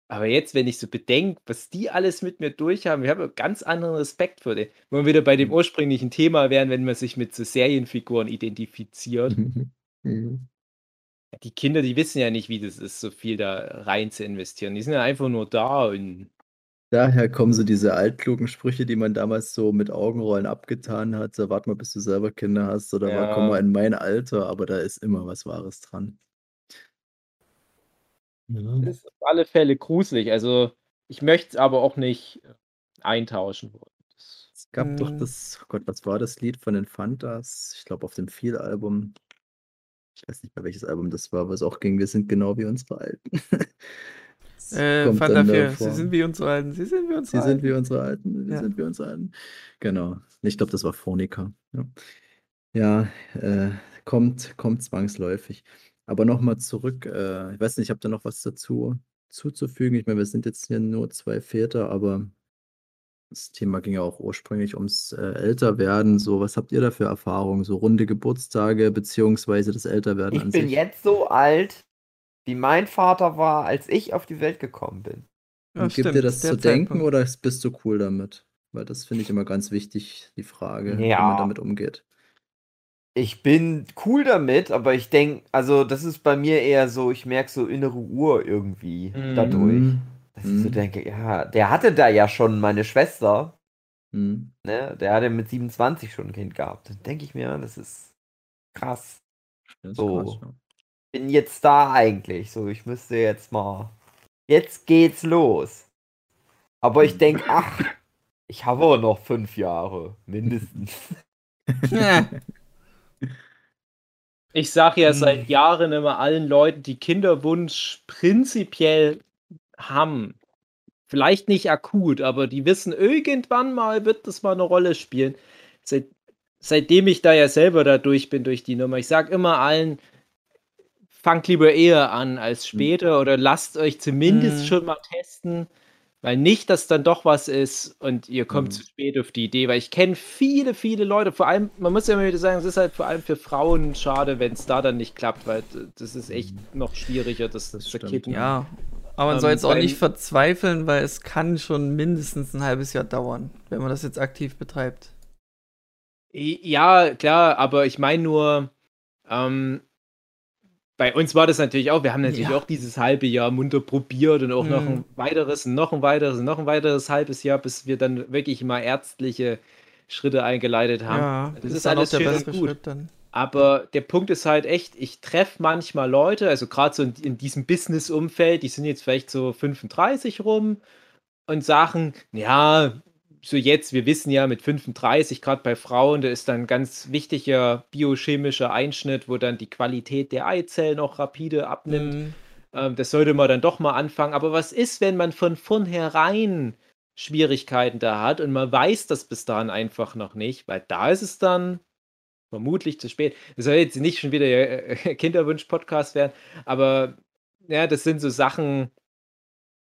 Aber jetzt, wenn ich so bedenke, was die alles mit mir durchhaben, ich habe einen ganz anderen Respekt vor denen. Wo wir wieder bei dem Mhm. ursprünglichen Thema wären, wenn man sich mit so Serienfiguren identifiziert. Mhm. Die Kinder, die wissen ja nicht, wie das ist, so viel da rein zu investieren. Die sind ja einfach nur da und Daher kommen so diese altklugen Sprüche, die man damals so mit Augenrollen abgetan hat. So, warte mal, bis du selber Kinder hast oder mal, komm Ja. mal in mein Alter, aber da ist immer was Wahres dran. Ja. das ist auf alle Fälle gruselig. Also, ich möchte es aber auch nicht äh, eintauschen wollen. Das Es gab doch Mm. das, oh Gott, was war das Lied von den Fantas? Ich glaube, auf dem Feel-Album. Ich weiß nicht mehr, welches Album das war, es auch ging, wir sind genau wie unsere Alten. Äh, Fanta dann 4, davor. sie sind wie unsere Alten, sie sind wie unsere Sie Alten. sind wie unsere Alten, sie Ja. sind wie unsere Alten. Genau. Ich glaube, das war Phonika. Ja, ja äh, kommt, kommt zwangsläufig. Aber nochmal zurück, äh, ich weiß nicht, habt ihr noch was dazu zuzufügen? Ich meine, wir sind jetzt hier nur zwei Väter, aber das Thema ging ja auch ursprünglich ums äh, Älterwerden. So, was habt ihr da für Erfahrungen? So runde Geburtstage, beziehungsweise das Älterwerden Ich an bin sich? jetzt so alt, wie mein Vater war, als ich auf die Welt gekommen bin. Ja, Und gibt dir das zu denken Zeitpunkt. oder bist du cool damit? Weil das finde ich immer ganz wichtig, die Frage, wie Ja. man damit umgeht. Ich bin cool damit, aber ich denke, also das ist bei mir eher so, ich merke so innere Uhr irgendwie Mhm. dadurch. Mhm. Dass ich so Mhm. denke, ja, der hatte da ja schon meine Schwester, Mhm. ne? Der hatte mit 27 schon ein Kind gehabt. Dann denke ich mir, das ist krass. Das ist So. krass, ja. Bin jetzt da eigentlich. So, ich müsste jetzt mal. Jetzt geht's los. Aber ich denke, ach, ich habe auch noch fünf Jahre, mindestens. Ich sage ja Hm. seit Jahren immer allen Leuten, die Kinderwunsch prinzipiell haben. Vielleicht nicht akut, aber die wissen, irgendwann mal wird das mal eine Rolle spielen. Seit, seitdem ich da ja selber da durch bin, durch die Nummer. Ich sage immer allen, fangt lieber eher an als später oder lasst euch zumindest Mhm. schon mal testen, weil nicht, dass dann doch was ist und ihr kommt Mhm. zu spät auf die Idee, weil ich kenne viele, viele Leute, vor allem, man muss ja immer wieder sagen, es ist halt vor allem für Frauen schade, wenn es da dann nicht klappt, weil das ist echt noch schwieriger, das, Das zu kippen. ja. Aber man Ähm, soll jetzt auch nicht verzweifeln, weil es kann schon mindestens ein halbes Jahr dauern, wenn man das jetzt aktiv betreibt. Ja, klar, aber ich meine nur, ähm, bei uns war das natürlich auch, wir haben natürlich Ja. auch dieses halbe Jahr munter probiert und auch noch Mhm. ein weiteres, noch ein weiteres, noch ein weiteres halbes Jahr, bis wir dann wirklich mal ärztliche Schritte eingeleitet haben. Ja, das ist auch alles schön und gut. Aber der Punkt ist halt echt, ich treffe manchmal Leute, also gerade so in, in diesem Business-Umfeld, die sind jetzt vielleicht so 35 rum und sagen, ja, so jetzt, wir wissen ja mit 35, gerade bei Frauen, da ist dann ein ganz wichtiger biochemischer Einschnitt, wo dann die Qualität der Eizellen auch rapide abnimmt. Mhm. Ähm, das sollte man dann doch mal anfangen. Aber was ist, wenn man von vornherein Schwierigkeiten da hat und man weiß das bis dahin einfach noch nicht, weil da ist es dann vermutlich zu spät. Das soll jetzt nicht schon wieder äh, Kinderwunsch-Podcast werden, aber ja, das sind so Sachen,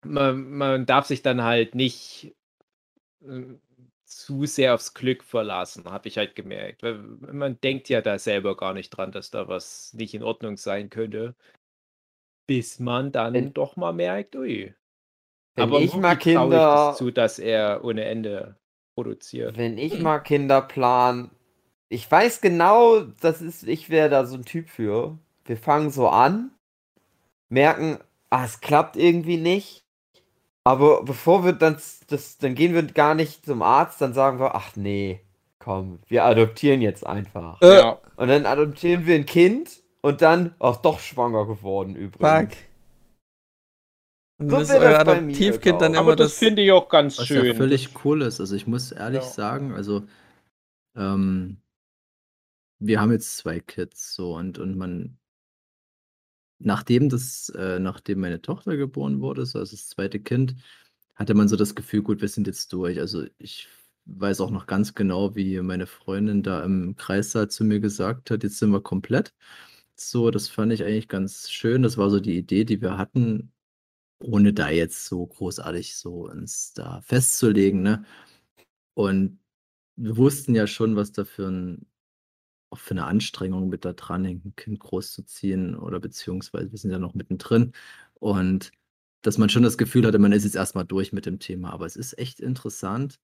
man, man darf sich dann halt nicht äh, zu sehr aufs Glück verlassen, habe ich halt gemerkt. Weil man denkt ja da selber gar nicht dran, dass da was nicht in Ordnung sein könnte, bis man dann Wenn- doch mal merkt, ui. Wenn Aber ich mal traue ich Kinder, das zu, dass er ohne Ende produziert. wenn ich mal Kinder plan, ich weiß genau, das ist, ich wäre da so ein Typ für. Wir fangen so an, merken, ah, es klappt irgendwie nicht. Aber bevor wir dann, das, dann gehen wir gar nicht zum Arzt, dann sagen wir, ach nee, komm, wir adoptieren jetzt einfach. Äh, Ja. Und dann adoptieren wir ein Kind und dann, ach, doch schwanger geworden übrigens. Fuck. Und So dann ist wär euer das bei mir, Adoptivkind dann immer Aber das das. finde ich auch ganz Was schön. ja völlig cool ist. Also ich muss ehrlich Ja. sagen, also ähm, wir haben jetzt zwei Kids so und, und man nachdem das, äh, nachdem meine Tochter geboren wurde, so als das zweite Kind, hatte man so das Gefühl, gut, wir sind jetzt durch. Also ich weiß auch noch ganz genau, wie meine Freundin da im Kreissaal zu mir gesagt hat, jetzt sind wir komplett. So, das fand ich eigentlich ganz schön. Das war so die Idee, die wir hatten, ohne da jetzt so großartig so uns da festzulegen, ne? Und wir wussten ja schon, was da für 'n auch für 'ne Anstrengung mit da dran hängt, 'n Kind großzuziehen oder beziehungsweise wir sind ja noch mittendrin. Und dass man schon das Gefühl hatte, man ist jetzt erst mal durch mit dem Thema. Aber es ist echt interessant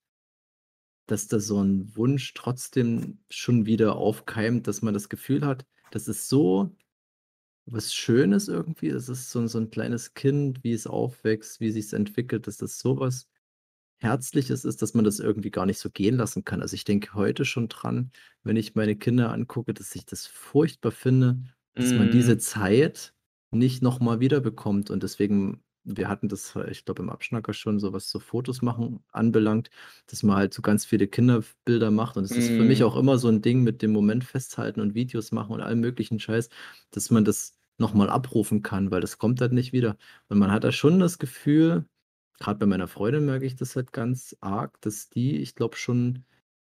dass da so 'n Wunsch trotzdem schon wieder aufkeimt, dass man das Gefühl hat, das ist so was Schönes irgendwie. Das ist so so 'n kleines Kind, wie es aufwächst, wie sich's entwickelt, dass das so was Herzliches ist, dass man das irgendwie gar nicht so gehen lassen kann. Also, ich denke heute schon dran, wenn ich meine Kinder angucke, dass ich das furchtbar finde, dass man diese. Zeit nicht noch mal wiederbekommt. Und deswegen wir hatten das, äh, ich glaube, im Abschnacker schon so, was so Fotos machen anbelangt, dass man halt so ganz viele Kinderbilder macht. Und es ist für mich Mhm. auch immer so 'n Ding mit dem Moment festhalten und Videos machen und allem möglichen Scheiß, dass man das noch mal abrufen kann, weil das kommt halt nicht wieder. Und man hat da schon das Gefühl grad bei meiner Freundin merke ich das halt ganz arg, dass die, ich glaube schon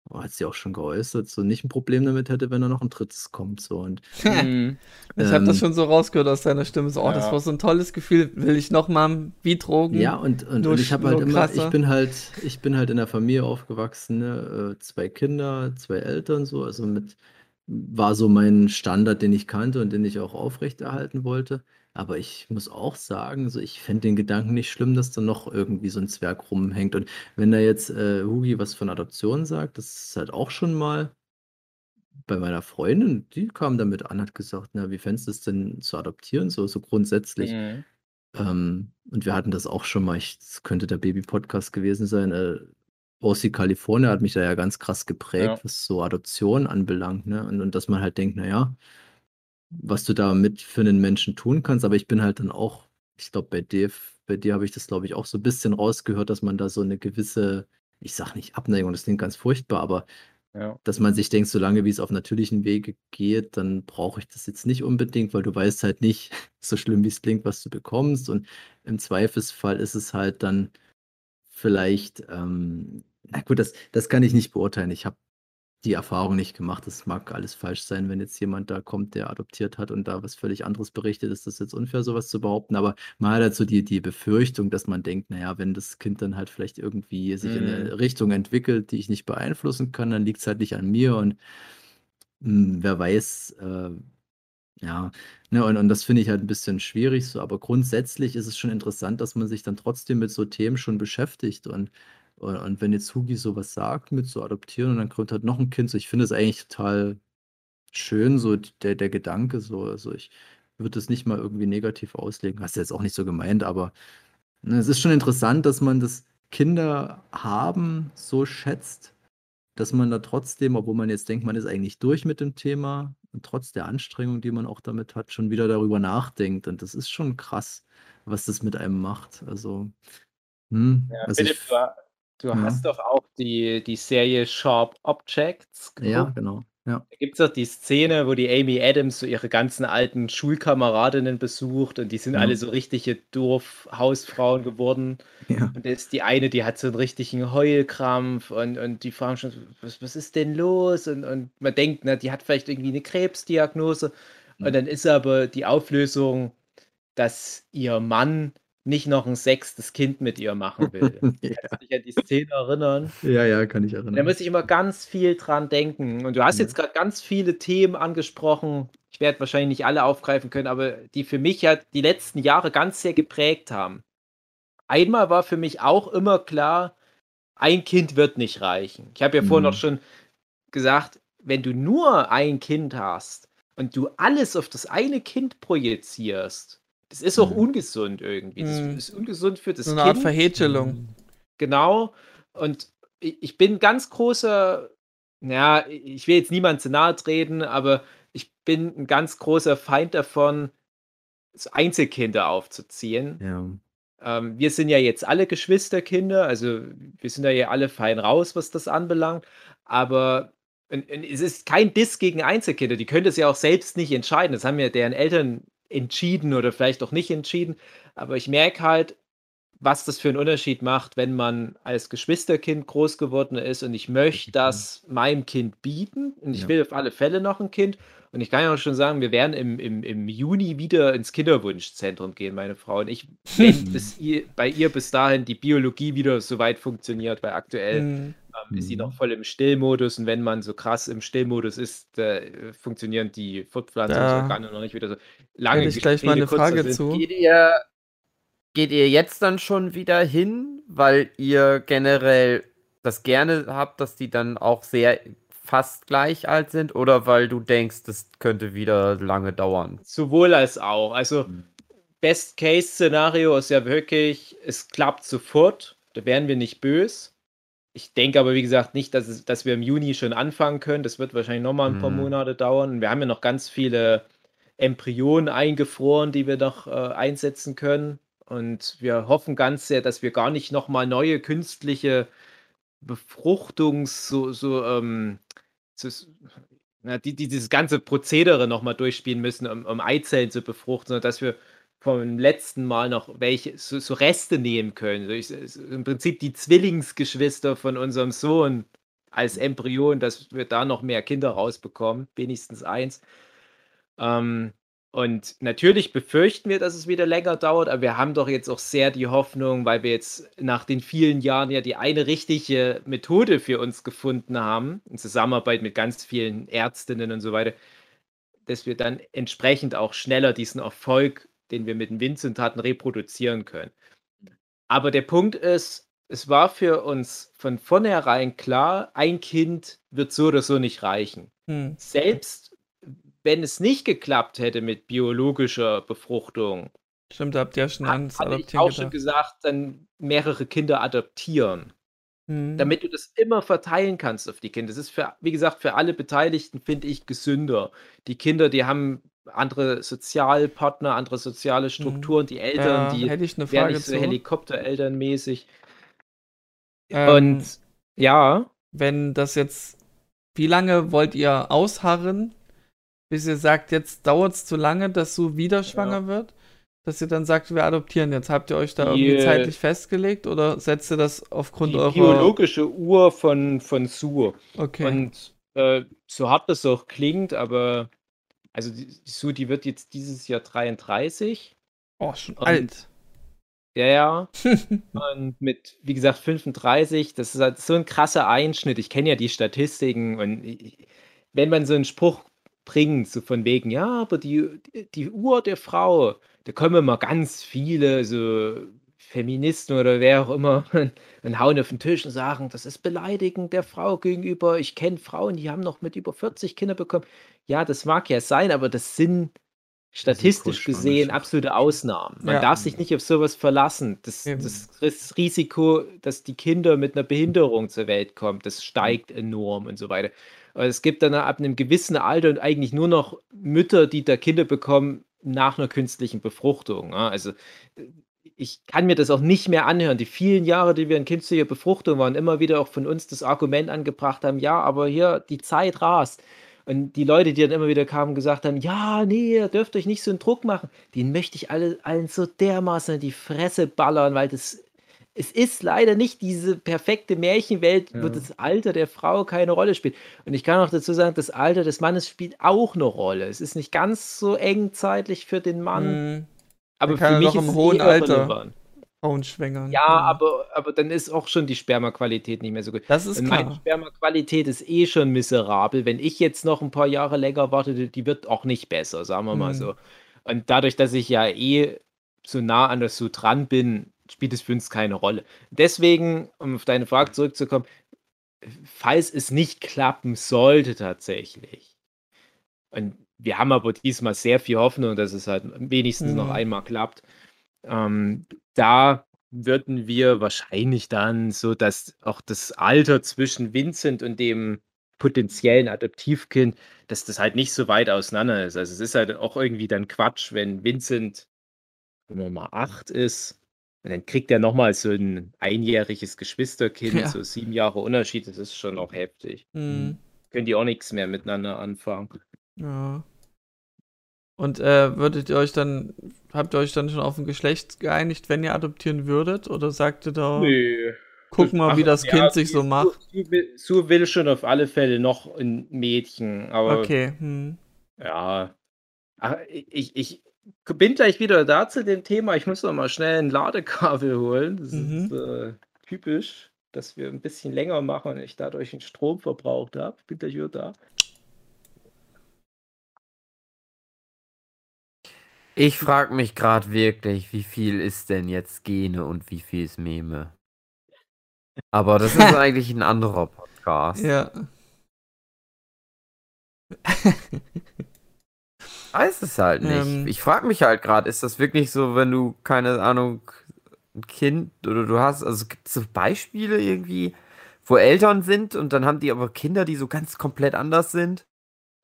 oh, hat sie auch schon geäußert, so nicht 'n Problem damit hätte, wenn da noch 'n 3. kommt so und Mhm. Ich habe das ähm schon so rausgehört aus deiner Stimme, so: „Oh, das Ja. war so 'n tolles Gefühl, will ich noch mal wie Ja, Drogen, und und nur und ich habe halt immer ich krasser.“ bin halt ich bin halt in 'ner Familie aufgewachsen, ne, äh, 2 Kinder, 2 Eltern so, also mit war so mein Standard, den ich kannte und den ich auch aufrechterhalten wollte. Aber ich muss auch sagen, so ich fände den Gedanken nicht schlimm, dass da noch irgendwie so 'n Zwerg rumhängt. Und wenn da jetzt, äh, Hugi was von Adoption sagt, das ist halt auch schon mal bei meiner Freundin, die kam damit an, hat gesagt: „Na, wie fändest du's denn zu adoptieren, so so grundsätzlich?“ Mhm. Ähm, und wir hatten das auch schon mal, das könnte der Baby-Podcast gewesen sein, äh, OC California hat mich da ja ganz krass Ja. geprägt, was so Adoption anbelangt, ne? Und und dass man halt denkt: „Na ja, was du damit für 'nen Menschen tun kannst.“ Aber ich bin halt dann auch ich glaube, bei dir bei dir habe ich das, glaube ich, auch so bisschen rausgehört, dass man da so 'ne gewisse ich sage nicht Abneigung, das klingt ganz furchtbar, aber Ja. dass man sich denkt, solange wie es auf natürlichen Wege geht, dann brauche ich das jetzt nicht unbedingt, weil du weißt halt nicht, so schlimm wie's klingt, was du bekommst. Und im Zweifelsfall ist es halt dann vielleicht, ähm na gut, das das kann ich nicht beurteilen. Ich habe die Erfahrung nicht gemacht. Das mag alles falsch sein, wenn jetzt jemand da kommt, der adoptiert hat und da was völlig anderes berichtet, ist das jetzt unfair, so was zu behaupten. Aber man hat halt so die die Befürchtung, dass man denkt: „Na ja, wenn das Kind dann halt vielleicht irgendwie sich in Mhm. 'ne Richtung entwickelt, die ich nicht beeinflussen kann, dann liegt's halt nicht an mir.“ Und, hm, wer weiß, äh ja, ne, und und das finde ich halt 'n bisschen schwierig so. Aber grundsätzlich ist es schon interessant, dass man sich dann trotzdem mit so Themen schon beschäftigt. Und und wenn jetzt Hugi so was sagt mit so adoptieren und dann kommt halt noch 'n Kind, so ich finde es eigentlich total schön, so der der Gedanke so. Also, ich würde das nicht mal irgendwie negativ auslegen. Hast du jetzt auch nicht so gemeint, aber, ne, es ist schon interessant, dass man das Kinder haben so schätzt, dass man da trotzdem, obwohl man jetzt denkt, man ist eigentlich durch mit dem Thema und trotz der Anstrengung, die man auch damit hat, schon wieder darüber nachdenkt. Und das ist schon krass, was das mit einem macht. Also, hm, Ja, also ich Philipp, ha du ja. hast doch auch die die Serie Sharp Objects Ja, geguckt? genau, ja. Da gibt's doch die Szene, wo die Amy Adams so ihre ganzen alten Schulkameradinnen besucht und die sind alle Ja. so richtige Dorf-Hausfrauen geworden. Ja. Und da ist die eine, die hat so 'n richtigen Heulkrampf und und die fragen schon „Was was ist denn los?“ Und und man denkt, ne, die hat vielleicht irgendwie 'ne Krebsdiagnose. Und Mhm. dann ist aber die Auflösung, dass ihr Mann nicht noch 'n 6. Kind mit ihr machen will. Kannst Ja. du dich an die Szene erinnern? Ja, ja, kann ich Da erinnern. muss ich immer ganz viel dran denken. Und du hast Ja. jetzt grad ganz viele Themen angesprochen. Ich werde wahrscheinlich nicht alle aufgreifen können, aber die für mich ja die letzten Jahre ganz sehr geprägt haben. Einmal war für mich auch immer klar, ein Kind wird nicht reichen. Ich habe ja vorhin auch Mhm. schon gesagt, wenn du nur ein Kind hast und du alles auf das eine Kind projizierst, das ist auch Mhm. ungesund irgendwie. Das Mhm. ist ungesund für das So 'ne Art Kind. Verhätschelung. Genau. Und ich bin ganz großer ja, ich will jetzt niemandem zu nahe treten, aber ich bin 'n ganz großer Feind davon, Einzelkinder aufzuziehen. Ja. Ähm, wir sind ja jetzt alle Geschwisterkinder, also wir sind da ja alle fein raus, was das anbelangt. Aber und und es ist kein Diss gegen Einzelkinder, die können das ja auch selbst nicht entscheiden. Das haben ja deren Eltern entschieden oder vielleicht auch nicht entschieden. Aber ich merke halt, was das für einen Unterschied macht, wenn man als Geschwisterkind groß geworden ist und ich möchte das meinem Kind bieten und ich Ja. will auf alle Fälle noch ein Kind. Und ich kann ja auch schon sagen, wir werden im, im, im Juni wieder ins Kinderwunschzentrum gehen, meine Frau und ich, wenn bis ihr, bei ihr bis dahin die Biologie wieder so weit funktioniert, weil aktuell Mhm. Ähm, ist sie Mhm. noch voll im Stillmodus und wenn man so krass im Stillmodus ist, äh, funktionieren die Fortpflanzungsorgane noch nicht wieder so lange. Hätte ich gleich mal eine Frage Sinn. zu. Geht ihr, geht ihr jetzt dann schon wieder hin, weil ihr generell das gerne habt, dass die dann auch sehr fast gleich alt sind oder weil du denkst, das könnte wieder lange dauern? Sowohl als auch. Also, Mhm. Best-Case-Szenario ist ja wirklich, es klappt sofort, da wären wir nicht böse. Ich denke aber, wie gesagt, nicht, dass, es, dass wir im Juni schon anfangen können. Das wird wahrscheinlich nochmal ein paar Mhm. Monate dauern. Wir haben ja noch ganz viele Embryonen eingefroren, die wir noch äh, einsetzen können. Und wir hoffen ganz sehr, dass wir gar nicht nochmal neue künstliche Befruchtungs-, so, so, ähm, so, na, die, die dieses ganze Prozedere nochmal durchspielen müssen, um, um Eizellen zu befruchten, sondern dass wir vom letzten Mal noch welche so, so Reste nehmen können. So, ich, so Im Prinzip die Zwillingsgeschwister von unserem Sohn als Embryon, dass wir da noch mehr Kinder rausbekommen, wenigstens eins. Ähm, und natürlich befürchten wir, dass es wieder länger dauert, aber wir haben doch jetzt auch sehr die Hoffnung, weil wir jetzt nach den vielen Jahren ja die eine richtige Methode für uns gefunden haben, in Zusammenarbeit mit ganz vielen Ärztinnen und so weiter, dass wir dann entsprechend auch schneller diesen Erfolg, den wir mit Vincent hatten, reproduzieren können. Aber der Punkt ist, es war für uns von vornherein klar, ein Kind wird so oder so nicht reichen. Hm. Selbst wenn es nicht geklappt hätte mit biologischer Befruchtung, Stimmt, da habt ihr ja schon ans hatte ich Adoptieren auch schon gedacht. gesagt, dann mehrere Kinder adoptieren, Hm. damit du das immer verteilen kannst auf die Kinder. Das ist für, wie gesagt, für alle Beteiligten, finde ich, gesünder. Die Kinder, die haben andere Sozialpartner, andere soziale Strukturen, die Eltern, ja, die hätte ich eine wären Frage nicht so. Helikopterelternmäßig. Ähm, Und ja, wenn das jetzt, wie lange wollt ihr ausharren, bis ihr sagt, jetzt dauert es zu lange, dass Sue wieder schwanger wird? Dass ihr dann sagt, wir adoptieren jetzt. Habt ihr euch da irgendwie Die, zeitlich festgelegt oder setzt ihr das aufgrund die eurer. biologische Uhr von, von Sue. Okay. Und äh, so hart das auch klingt, aber also die, Sue, die wird jetzt dieses Jahr 33. oh, schon und- alt. Ja, ja. Und mit, wie gesagt, 35, das ist halt so ein krasser Einschnitt. Ich kenne ja die Statistiken und ich, wenn man so einen Spruch bringt, so von wegen, ja, aber die, die Uhr der Frau, da kommen immer ganz viele so Feministen oder wer auch immer und hauen auf den Tisch und sagen, das ist beleidigend der Frau gegenüber. Ich kenne Frauen, die haben noch mit über 40 Kinder bekommen. Ja, das mag ja sein, aber das sind statistisch gesehen Risikoschwangerschaft. absolute Ausnahmen. Man Ja. darf sich nicht auf sowas verlassen. Das, das Ris- Risiko, dass die Kinder mit einer Behinderung zur Welt kommen, das steigt enorm und so weiter. Aber es gibt dann ab einem gewissen Alter und eigentlich nur noch Mütter, die da Kinder bekommen nach einer künstlichen Befruchtung. Also ich kann mir das auch nicht mehr anhören. Die vielen Jahre, die wir in künstlicher Befruchtung waren, immer wieder auch von uns das Argument angebracht haben, ja, aber hier die Zeit rast. Und die Leute, die dann immer wieder kamen, gesagt haben, ja, nee, ihr dürft euch nicht so einen Druck machen, den möchte ich alle, allen so dermaßen in die Fresse ballern, weil das, es ist leider nicht diese perfekte Märchenwelt, wo Ja. das Alter der Frau keine Rolle spielt. Und ich kann auch dazu sagen, das Alter des Mannes spielt auch eine Rolle. Es ist nicht ganz so eng zeitlich für den Mann, Hm, aber für mich noch ist im es hohen eh Alter irrelevant. Frauen schwängern. Ja, aber, aber dann ist auch schon die Spermaqualität nicht mehr so gut. Das ist Und meine klar. Spermaqualität ist eh schon miserabel. Wenn ich jetzt noch ein paar Jahre länger warte, die- wird auch nicht besser, sagen wir mal Mhm. so. Und dadurch, dass ich ja eh so nah an der Su dran bin, spielt es für uns keine Rolle. Deswegen, um auf deine Frage zurückzukommen, falls es nicht klappen sollte tatsächlich, und wir haben aber diesmal sehr viel Hoffnung, dass es halt wenigstens noch Mhm. einmal klappt, ähm, da würden wir wahrscheinlich dann so, dass auch das Alter zwischen Vincent und dem potenziellen Adoptivkind, dass das halt nicht so weit auseinander ist. Also es ist halt auch irgendwie dann Quatsch, wenn Vincent, wenn man mal acht ist, und dann kriegt er nochmal so ein einjähriges Geschwisterkind, Ja. so sieben Jahre Unterschied, das ist schon auch heftig. Hm, Können die auch nichts mehr miteinander anfangen. Ja. Und äh, würdet ihr euch dann, habt ihr euch dann schon auf ein Geschlecht geeinigt, wenn ihr adoptieren würdet? Oder sagt ihr da, Nee. guck mal, wie das ja, Kind sich so macht? Sue will, Sue will schon auf alle Fälle noch ein Mädchen, aber Okay, hm. ja. Ach, ich, ich bin gleich wieder da zu dem Thema. Ich muss noch mal schnell ein Ladekabel holen. Das Mhm. ist äh, typisch, dass wir ein bisschen länger machen und ich dadurch den Strom verbraucht habe. Bin gleich wieder da. Ich frage mich gerade wirklich, wie viel ist denn jetzt Gene und wie viel ist Meme? Aber das ist eigentlich ein anderer Podcast. Ja. Weiß es halt nicht. Ähm. ich frage mich halt gerade, ist das wirklich so, wenn du, keine Ahnung, ein Kind oder du hast, also gibt es so Beispiele irgendwie, wo Eltern sind und dann haben die aber Kinder, die so ganz komplett anders sind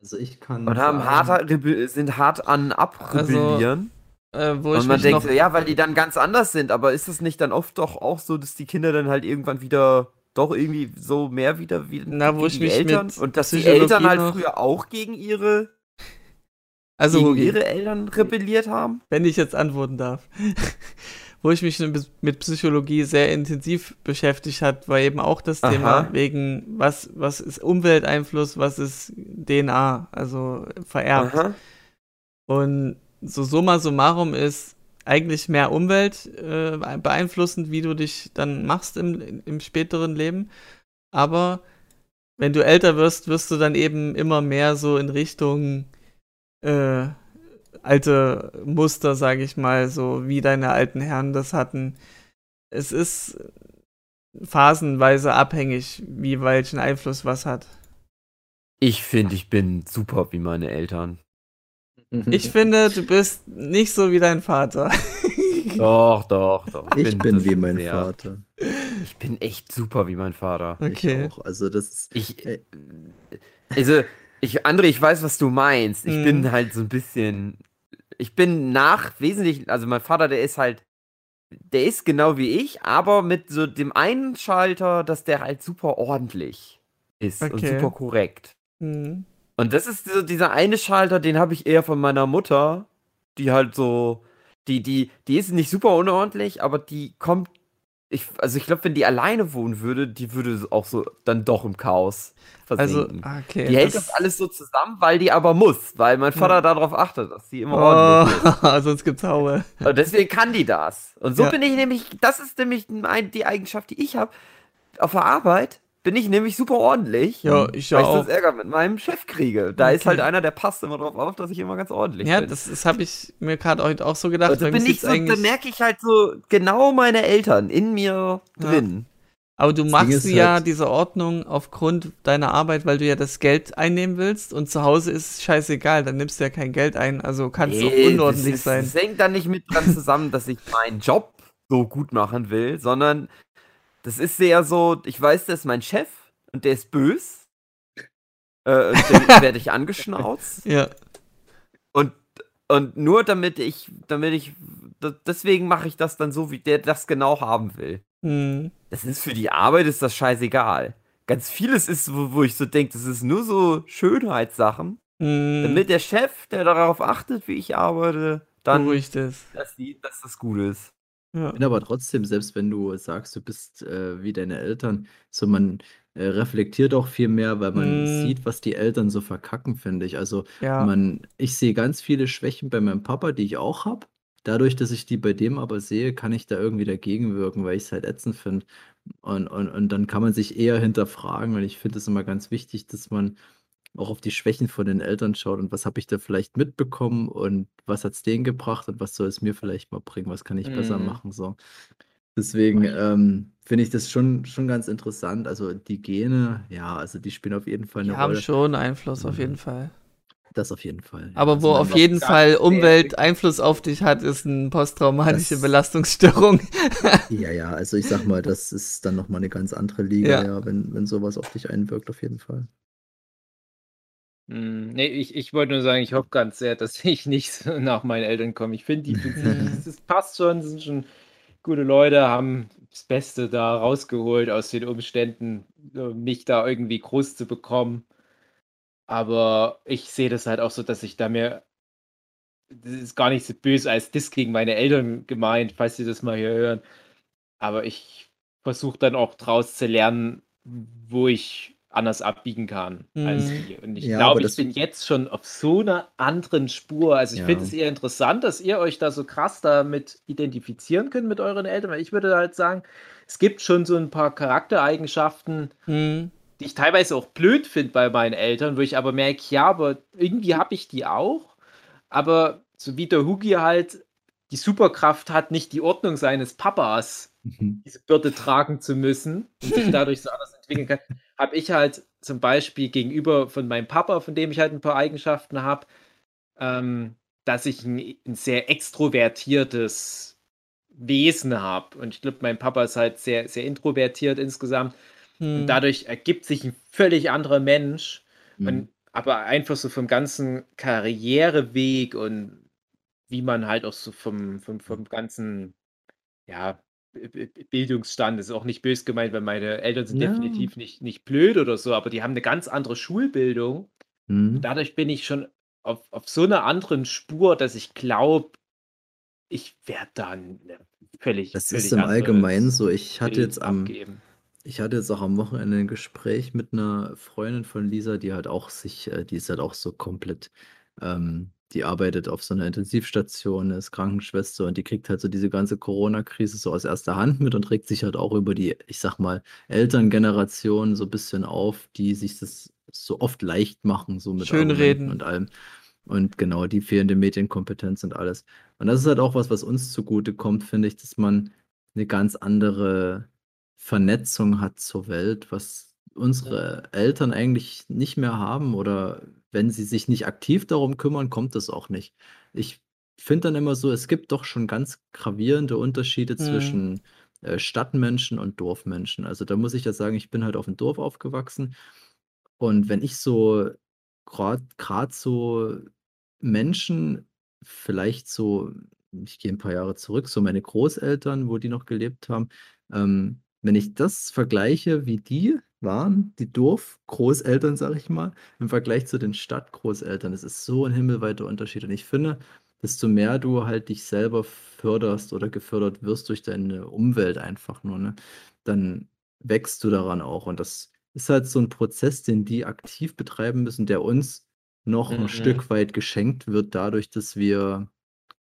Also ich kann. und haben hart, sind hart an abrebellieren. Äh, wo ich und man mich denkt noch, so, ja, weil die dann ganz anders sind, aber ist es nicht dann oft doch auch so, dass die Kinder dann halt irgendwann wieder doch irgendwie so mehr wieder wie Na, wo ich die mich Eltern und dass die Eltern halt noch- früher auch gegen ihre also gegen ihre Eltern rebelliert haben? wenn ich jetzt antworten darf, wo ich mich mit Psychologie sehr intensiv beschäftigt hat, war eben auch das Aha. Thema wegen, was, was ist Umwelteinfluss, was ist DNA, also vererbt. Aha. Und so summa summarum ist eigentlich mehr Umwelt äh, beeinflussend, wie du dich dann machst im, im späteren Leben. Aber wenn du älter wirst, wirst du dann eben immer mehr so in Richtung äh, alte Muster, sage ich mal, so wie deine alten Herren das hatten. Es ist phasenweise abhängig, wie welchen Einfluss was hat. Ich finde, ich bin super wie meine Eltern. Ich finde, du bist nicht so wie dein Vater. Doch, doch, doch. Ich bin das wie mein sehr. Vater. Ich bin echt super wie mein Vater. Okay. Ich auch. Also das ist. Ich, also, ich, André, ich weiß, was du meinst. Ich Mhm. bin halt so ein bisschen, ich bin nach wesentlich, also mein Vater, der ist halt, der ist genau wie ich, aber mit so dem einen Schalter, dass der halt super ordentlich ist und Okay. super korrekt. Hm. Und das ist so dieser eine Schalter, den habe ich eher von meiner Mutter, die halt so, die, die, die ist nicht super unordentlich, aber die kommt, ich, also ich glaube, wenn die alleine wohnen würde, die würde auch so dann doch im Chaos Also, versinken. okay. die hält das alles so zusammen, weil die aber muss, weil mein Vater Ja. darauf achtet, dass die immer ordentlich Oh, sonst gibt's Haue. ist. Und deswegen kann die das. Und so Ja. bin ich nämlich, das ist nämlich die Eigenschaft, die ich habe. Auf der Arbeit bin ich nämlich super ordentlich. Ja, ich ja weil ich auch. das Ärger mit meinem Chef kriege. Da ist Okay. halt einer, der passt immer drauf auf, dass ich immer ganz ordentlich Ja, bin. das, das habe ich mir gerade heute auch so gedacht. also bin ich so, da merke ich halt so genau meine Eltern in mir Ja. drin. aber du Ding machst ist ja halt- diese Ordnung aufgrund deiner Arbeit, weil du ja das Geld einnehmen willst und zu Hause ist es scheißegal, dann nimmst du ja kein Geld ein, also kannst du Nee, auch unordentlich das ist, sein. Das hängt dann nicht mit dran zusammen, dass ich meinen Job so gut machen will, sondern das ist sehr so, ich weiß, das ist mein Chef und der ist bös. Äh, dann werde ich angeschnauzt. Ja, Und, und nur damit ich, damit ich, deswegen mache ich das dann so, wie der das genau haben will. hm. Das ist für die Arbeit ist das scheißegal. Ganz vieles ist, wo, wo ich so denke, das ist nur so Schönheitssachen. Hm. Damit der Chef, der darauf achtet, wie ich arbeite, dann, dass, die, dass das gut ist. Ja. bin aber trotzdem, selbst wenn du sagst, du bist äh, wie deine Eltern, so man äh, reflektiert auch viel mehr, weil man Mm. sieht, was die Eltern so verkacken, finde ich. Also ja. man, ich sehe ganz viele Schwächen bei meinem Papa, die ich auch habe. Dadurch, dass ich die bei dem aber sehe, kann ich da irgendwie dagegen wirken, weil ich es halt ätzend finde. Und, und, und dann kann man sich eher hinterfragen. Und ich finde es immer ganz wichtig, dass man auch auf die Schwächen von den Eltern schaut und was habe ich da vielleicht mitbekommen und was hat es denen gebracht und was soll es mir vielleicht mal bringen, was kann ich besser Mhm. machen. So. Deswegen ähm, finde ich das schon, schon ganz interessant. Also die Gene, ja, also die spielen auf jeden Fall Die eine haben Rolle. schon Einfluss auf Mhm. jeden Fall. Das auf jeden Fall. ja. Aber Also wo auf jeden Fall Umwelt. Einfluss auf dich hat, ist eine posttraumatische Das- Belastungsstörung. Ja, ja, also ich sag mal, das ist dann nochmal eine ganz andere Liga, Ja. ja, wenn, wenn sowas auf dich einwirkt, auf jeden Fall. Hm, nee, ich, ich wollte nur sagen, ich hoffe ganz sehr, dass ich nicht nach meinen Eltern komme. Ich finde, die, das passt schon, sind schon gute Leute, haben das Beste da rausgeholt aus den Umständen, mich da irgendwie groß zu bekommen. Aber ich sehe das halt auch so, dass ich da mir das ist gar nicht so böse als Diss gegen meine Eltern gemeint, falls sie das mal hier hören. Aber ich versuche dann auch draus zu lernen, wo ich anders abbiegen kann als Mhm. die. Und ich Ja, glaube, ich bin jetzt schon auf so einer anderen Spur. Also ich Ja. finde es eher interessant, dass ihr euch da so krass damit identifizieren könnt mit euren Eltern, weil ich würde halt sagen, es gibt schon so ein paar Charaktereigenschaften, Hm. die ich teilweise auch blöd finde bei meinen Eltern, wo ich aber merke, ja, aber irgendwie habe ich die auch. Aber so wie der Hugi halt die Superkraft hat, nicht die Ordnung seines Papas Mhm. diese Bürde tragen zu müssen und sich dadurch so anders entwickeln kann, habe ich halt zum Beispiel gegenüber von meinem Papa, von dem ich halt ein paar Eigenschaften habe, ähm, dass ich ein, ein sehr extrovertiertes Wesen habe. Und ich glaube, mein Papa ist halt sehr, sehr introvertiert insgesamt. Hm. Und dadurch ergibt sich ein völlig anderer Mensch. Mhm. Und, aber einfach so vom ganzen Karriereweg und wie man halt auch so vom, vom, vom ganzen, ja, Bildungsstand ist auch nicht bös gemeint, weil meine Eltern sind Ja. definitiv nicht, nicht blöd oder so, aber die haben eine ganz andere Schulbildung. Mhm. Dadurch bin ich schon auf, auf so einer anderen Spur, dass ich glaube, ich werde dann völlig. Das völlig ist im Allgemeinen so. Ich hatte Bild jetzt am, abgeben. Ich hatte jetzt auch am Wochenende ein Gespräch mit einer Freundin von Lisa, die halt auch sich, äh, die ist halt auch so komplett, ähm, die arbeitet auf so einer Intensivstation, ist Krankenschwester und die kriegt halt so diese ganze Corona-Krise so aus erster Hand mit und regt sich halt auch über die, ich sag mal, Elterngeneration so ein bisschen auf, die sich das so oft leicht machen, so mit Schönreden. Und allem. Und genau, die fehlende Medienkompetenz und alles. Und das ist halt auch was, was uns zugute kommt, finde ich, dass man eine ganz andere Vernetzung hat zur Welt, was unsere Eltern eigentlich nicht mehr haben oder wenn sie sich nicht aktiv darum kümmern, kommt das auch nicht. Ich finde dann immer so, es gibt doch schon ganz gravierende Unterschiede Mhm. zwischen äh, Stadtmenschen und Dorfmenschen. Also da muss ich ja sagen, ich bin halt auf dem Dorf aufgewachsen und wenn ich so gerade so Menschen, vielleicht so, ich gehe ein paar Jahre zurück, so meine Großeltern, wo die noch gelebt haben, ähm, wenn ich das vergleiche, wie die waren, die Dorfgroßeltern, sage ich mal, im Vergleich zu den Stadtgroßeltern, das ist so ein himmelweiter Unterschied. Und ich finde, desto mehr du halt dich selber förderst oder gefördert wirst durch deine Umwelt einfach nur, ne, dann wächst du daran auch. Und das ist halt so ein Prozess, den die aktiv betreiben müssen, der uns noch ein Mhm. Stück weit geschenkt wird, dadurch, dass wir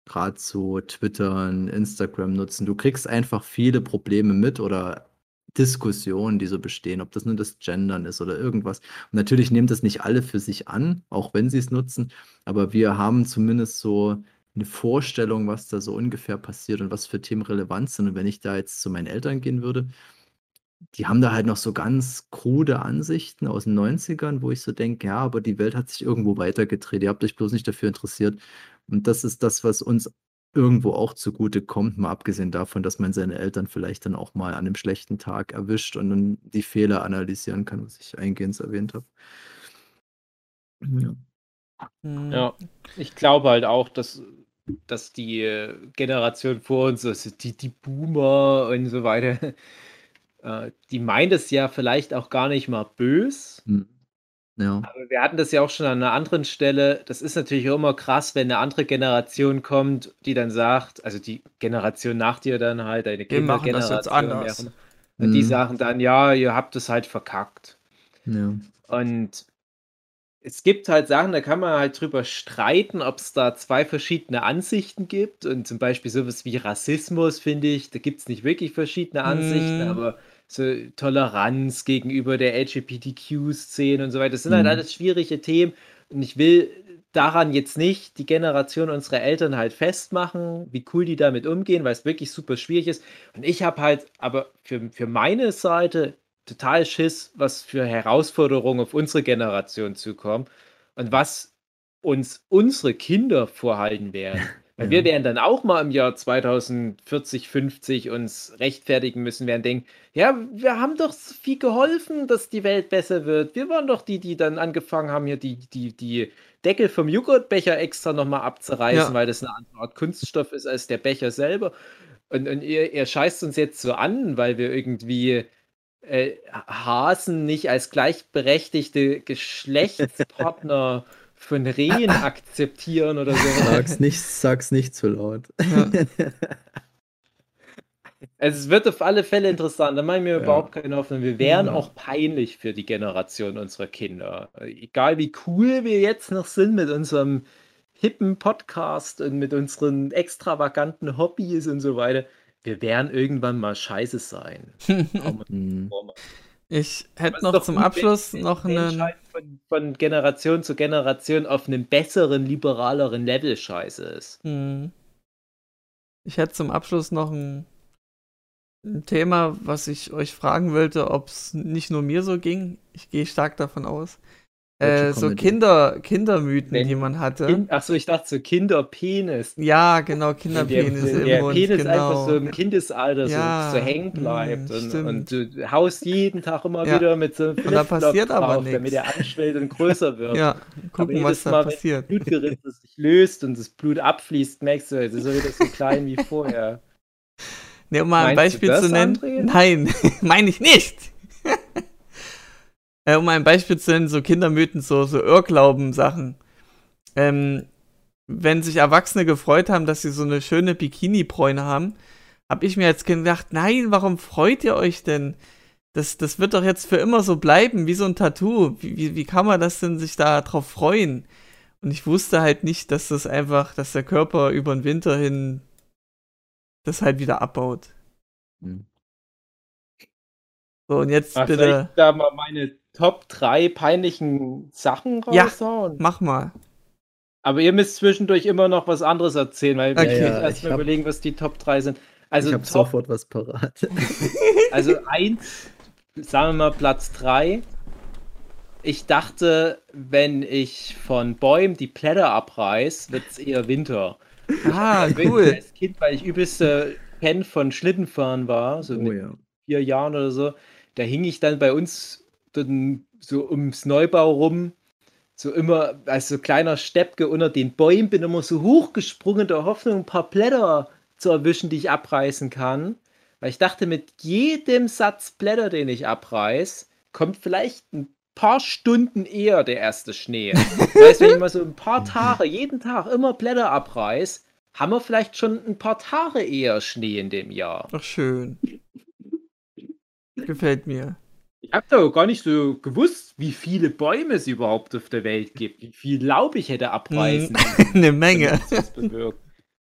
gerade so Twittern, Instagram nutzen. Du kriegst einfach viele Probleme mit oder Diskussionen, die so bestehen, ob das nur das Gendern ist oder irgendwas. Und natürlich nehmen das nicht alle für sich an, auch wenn sie es nutzen, aber wir haben zumindest so eine Vorstellung, was da so ungefähr passiert und was für Themen relevant sind. Und wenn ich da jetzt zu meinen Eltern gehen würde, die haben da halt noch so ganz krude Ansichten aus den 90ern, wo ich so denke, ja, aber die Welt hat sich irgendwo weitergedreht. Ihr habt euch bloß nicht dafür interessiert. Und das ist das, was uns irgendwo auch zugute kommt, mal abgesehen davon, dass man seine Eltern vielleicht dann auch mal an einem schlechten Tag erwischt und dann die Fehler analysieren kann, was ich eingehend erwähnt habe. Ja. Hm. Ja, ich glaube halt auch, dass, dass die äh, Generation vor uns, also die, die Boomer und so weiter, äh, die meint es ja vielleicht auch gar nicht mal bös. Hm. Ja. Aber wir hatten das ja auch schon an einer anderen Stelle. Das ist natürlich auch immer krass, wenn eine andere Generation kommt, die dann sagt, also die Generation nach dir dann halt, eine Wir machen das jetzt Kindergeneration. Und die Mhm. sagen dann, ja, ihr habt es halt verkackt. Ja. Und es gibt halt Sachen, da kann man halt drüber streiten, ob es da zwei verschiedene Ansichten gibt. Und zum Beispiel sowas wie Rassismus, finde ich, da gibt es nicht wirklich verschiedene Ansichten, Mhm. aber so Toleranz gegenüber der LGBTQ-Szene und so weiter, das sind halt Mhm. alles schwierige Themen. Und ich will daran jetzt nicht die Generation unserer Eltern halt festmachen, wie cool die damit umgehen, weil es wirklich super schwierig ist. Und ich habe halt aber für, für meine Seite total Schiss, was für Herausforderungen auf unsere Generation zukommen und was uns unsere Kinder vorhalten werden. Weil wir werden dann auch mal im Jahr 2040, 50 uns rechtfertigen müssen, werden denken, ja, wir haben doch so viel geholfen, dass die Welt besser wird. Wir waren doch die, die dann angefangen haben, hier die, die, die Deckel vom Joghurtbecher extra nochmal abzureißen, Ja. weil das eine andere Art Kunststoff ist als der Becher selber. Und, und ihr, ihr scheißt uns jetzt so an, weil wir irgendwie äh, Hasen nicht als gleichberechtigte Geschlechtspartner von Rehen akzeptieren oder so. Sag's nicht, sag's nicht zu laut. Also es wird auf alle Fälle interessant, da mache ich mir Ja. überhaupt keine Hoffnung. Wir wären Ja. auch peinlich für die Generation unserer Kinder. Egal wie cool wir jetzt noch sind mit unserem hippen Podcast und mit unseren extravaganten Hobbys und so weiter, wir werden irgendwann mal scheiße sein. Ich hätte noch zum Abschluss wenn noch einen. Von, von Generation zu Generation auf einem besseren, liberaleren Level scheiße ist. Hm. Ich hätte zum Abschluss noch ein, ein Thema, was ich euch fragen wollte, ob es nicht nur mir so ging. Ich gehe stark davon aus. Äh, so? Kinder, Kindermythen, Wenn die man hatte. Kind, achso, ich dachte so Kinderpenis. ja, genau, der, Kinderpenis der, der Mund, Penis genau. einfach so im Kindesalter Ja, so, so hängen bleibt mm, und, und du haust jeden Tag immer Ja. wieder mit so einem da Flipflop passiert aber drauf, nix. damit er anschwillt und größer wird. ja, gucken, jedes was da Mal, wenn passiert. Blutgeriss sich löst und das Blut abfließt, merkst du, es ist wieder so klein wie vorher. Ne, um mal ein Meinst du Beispiel das, zu nennen. André? Nein, meine ich nicht. Äh, um ein Beispiel zu nennen, so Kindermythen, so, so Irrglauben-Sachen. Ähm, wenn sich Erwachsene gefreut haben, dass sie so eine schöne Bikini-Bräune haben, habe ich mir als Kind gedacht, nein, warum freut ihr euch denn? Das, das wird doch jetzt für immer so bleiben, wie so ein Tattoo. Wie, wie, wie kann man das denn sich da drauf freuen? Und ich wusste halt nicht, dass das einfach, dass der Körper über den Winter hin das halt wieder abbaut. Hm. So, und jetzt Ach, soll bitte, ich da mal meine Top 3 peinlichen Sachen Ja. raushauen? mach mal. Aber ihr müsst zwischendurch immer noch was anderes erzählen, weil Okay. ich Ja, ja, erst ich mal hab- überlegen, was die Top 3 sind. Also ich habe sofort was parat. Also eins, sagen wir mal Platz drei. Ich dachte, wenn ich von Bäumen die Blätter abreiß, wird es eher Winter. Ah, cool. Als Kind, weil ich übelste Fan von Schlittenfahren war, so oh mit ja. vier Jahren oder so, da hing ich dann bei uns dann so ums Neubau rum, so immer als so kleiner Steppke unter den Bäumen, bin immer so hochgesprungen, der Hoffnung, ein paar Blätter zu erwischen, die ich abreißen kann. Weil ich dachte, mit jedem Satz Blätter, den ich abreiß, kommt vielleicht ein paar Stunden eher der erste Schnee. Das heißt, wenn ich mal so ein paar Tage, jeden Tag immer Blätter abreiß, haben wir vielleicht schon ein paar Tage eher Schnee in dem Jahr. Ach, schön. Gefällt mir. Ich habe da gar nicht so gewusst, wie viele Bäume es überhaupt auf der Welt gibt, wie viel Laub ich hätte abreißen. Eine Menge.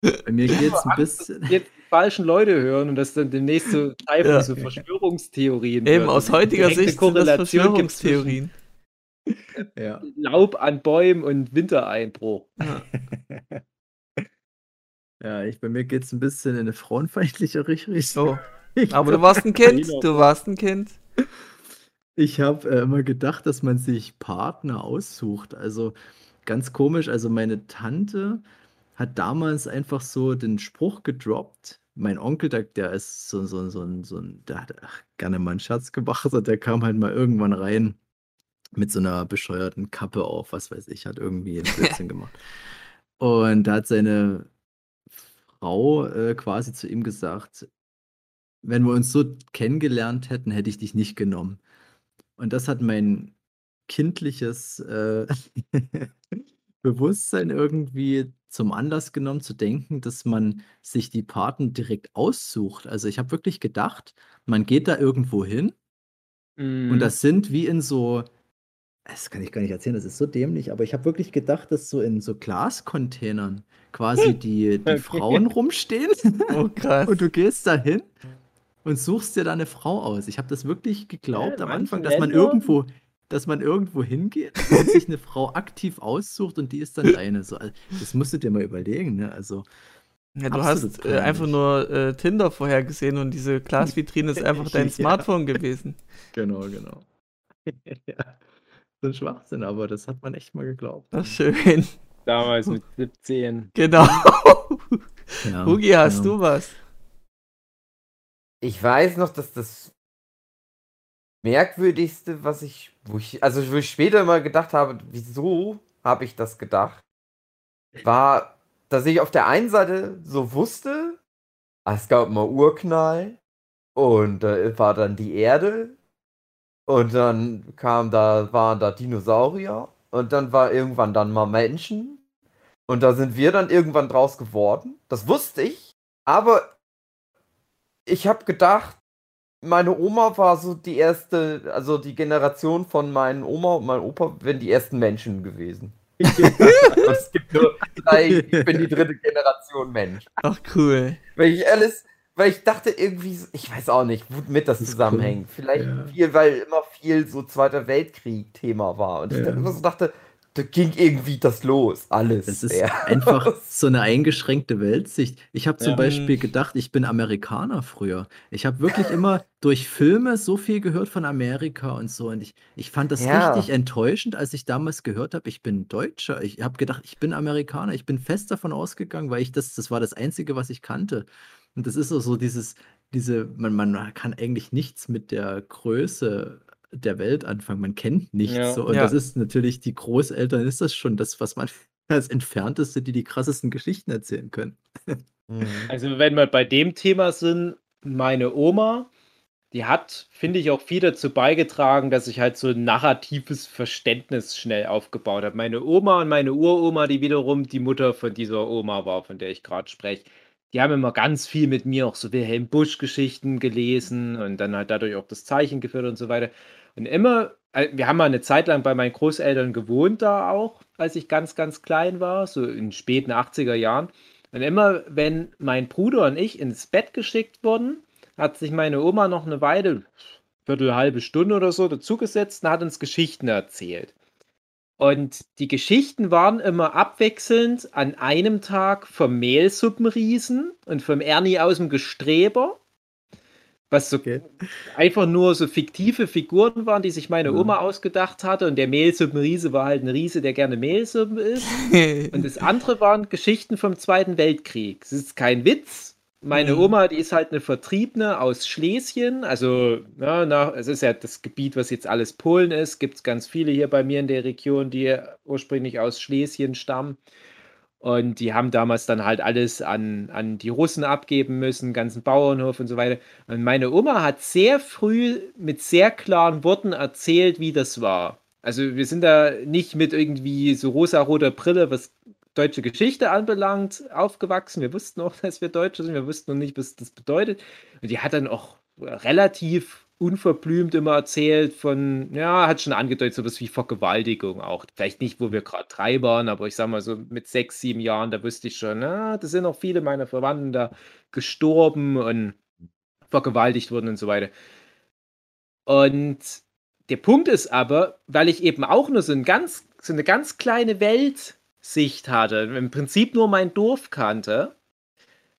Bei mir geht es ein bisschen. jetzt die falschen Leute hören und das dann demnächst so Teil von Ja. so Verschwörungstheorien Eben, wird aus heutiger Sicht sind das Korrelation Verschwörungstheorien. Ja. Laub an Bäumen und Wintereinbruch. ja, ich, bei mir geht es ein bisschen in eine frauenfeindliche Richtung. So. Aber du warst ein Kind. Du warst ein Kind. Ich habe äh, immer gedacht, dass man sich Partner aussucht. Also ganz komisch. Also meine Tante hat damals einfach so den Spruch gedroppt. Mein Onkel, der, der ist so, so, so, ein- so ein, der hat ach, gerne mal einen Schatz gemacht und der kam halt mal irgendwann rein mit so einer bescheuerten Kappe auf, was weiß ich, hat irgendwie ein Blödsinn gemacht. Und da hat seine Frau äh, quasi zu ihm gesagt, wenn wir uns so kennengelernt hätten, hätte ich dich nicht genommen. Und das hat mein kindliches äh, Bewusstsein irgendwie zum Anlass genommen, zu denken, dass man sich die Paten direkt aussucht. Also ich habe wirklich gedacht, man geht da irgendwo hin Mhm. und das sind wie in so, das kann ich gar nicht erzählen, das ist so dämlich, aber ich habe wirklich gedacht, dass so in so Glascontainern quasi die, die Okay. Frauen rumstehen Oh, krass. und du gehst da hin und suchst dir da eine Frau aus. Ich habe das wirklich geglaubt Ja, am Anfang, dass man irgendwo, dass man irgendwo hingeht und sich eine Frau aktiv aussucht und die ist dann deine. So, also, das musst du dir mal überlegen, ne? Also, Ja, du hast äh, einfach nur äh, Tinder vorhergesehen und diese Glasvitrine ist einfach dein Ja. Smartphone gewesen. genau, genau. ja. So ein Schwachsinn, aber das hat man echt mal geglaubt. Ach, schön. Damals mit 17. Genau. Ja, Hugi, hast genau. du was? Ich weiß noch, dass das merkwürdigste, was ich, wo ich, also wo ich später mal gedacht habe, wieso habe ich das gedacht, war, dass ich auf der einen Seite so wusste, ah, es gab mal Urknall und da war dann die Erde und dann kam da, waren da Dinosaurier und dann war irgendwann dann mal Menschen. Und da sind wir dann irgendwann draus geworden. Das wusste ich. Aber ich habe gedacht, meine Oma war so die erste, also die Generation von meinen Oma und meinem Opa, wären die ersten Menschen gewesen. es gibt nur drei, ich bin die dritte Generation Mensch. Ach, cool. Weil ich alles, weil ich dachte irgendwie, ich weiß auch nicht, womit das, Das zusammenhängt. cool. Vielleicht Ja. viel, weil immer viel so Zweiter Weltkrieg Thema war. Und ich Ja. dann immer so dachte, da ging irgendwie das los, alles. Es ist Ja. einfach so eine eingeschränkte Weltsicht. Ich habe zum Ja. Beispiel gedacht, ich bin Amerikaner früher. Ich habe wirklich immer durch Filme so viel gehört von Amerika und so. Und ich, ich fand das Ja. richtig enttäuschend, als ich damals gehört habe, ich bin Deutscher. Ich habe gedacht, ich bin Amerikaner. Ich bin fest davon ausgegangen, weil ich das, das war das Einzige, was ich kannte. Und das ist so dieses, diese, man, man kann eigentlich nichts mit der Größe der Welt anfangen. Man kennt nichts. Ja. So. Und Ja. das ist natürlich, die Großeltern ist das schon das, was man als Entfernteste, die die krassesten Geschichten erzählen können. Mhm. Also wenn wir bei dem Thema sind, meine Oma, die hat, finde ich, auch viel dazu beigetragen, dass ich halt so ein narratives Verständnis schnell aufgebaut habe. Meine Oma und meine Uroma, die wiederum die Mutter von dieser Oma war, von der ich gerade spreche, die haben immer ganz viel mit mir auch so Wilhelm Busch-Geschichten gelesen und dann halt dadurch auch das Zeichen geführt und so weiter. Und immer, äh, wir haben mal eine Zeit lang bei meinen Großeltern gewohnt da auch, als ich ganz, ganz klein war, so in späten 80er Jahren. Und immer, wenn mein Bruder und ich ins Bett geschickt wurden, hat sich meine Oma noch eine Weile, Viertel, halbe Stunde oder so, dazugesetzt und hat uns Geschichten erzählt. Und die Geschichten waren immer abwechselnd an einem Tag vom Mehlsuppenriesen und vom Ernie aus dem Gestreber. Was so Okay. einfach nur so fiktive Figuren waren, die sich meine. Oma ausgedacht hatte. Und der Mehlsuppenriese war halt ein Riese, der gerne Mehlsuppen isst. Und das andere waren Geschichten vom Zweiten Weltkrieg. Es ist kein Witz. Meine Mhm. Oma, die ist halt eine Vertriebene aus Schlesien. Also, ja, na, es ist ja das Gebiet, was jetzt alles Polen ist. Gibt es ganz viele hier bei mir in der Region, die ursprünglich aus Schlesien stammen. Und die haben damals dann halt alles an, an die Russen abgeben müssen, ganzen Bauernhof und so weiter. Und meine Oma hat sehr früh mit sehr klaren Worten erzählt, wie das war. Also wir sind da nicht mit irgendwie so rosa-roter Brille, was deutsche Geschichte anbelangt, aufgewachsen. Wir wussten auch, dass wir Deutsche sind. Wir wussten noch nicht, was das bedeutet. Und die hat dann auch relativ unverblümt immer erzählt von, ja, hat schon angedeutet, sowas wie Vergewaltigung auch. Vielleicht nicht, wo wir gerade drei waren, aber ich sag mal so mit sechs, sieben Jahren, da wusste ich schon, na, da sind auch viele meiner Verwandten da gestorben und vergewaltigt worden und so weiter. Und der Punkt ist aber, weil ich eben auch nur so, ein ganz, so eine ganz kleine Weltsicht hatte, im Prinzip nur mein Dorf kannte,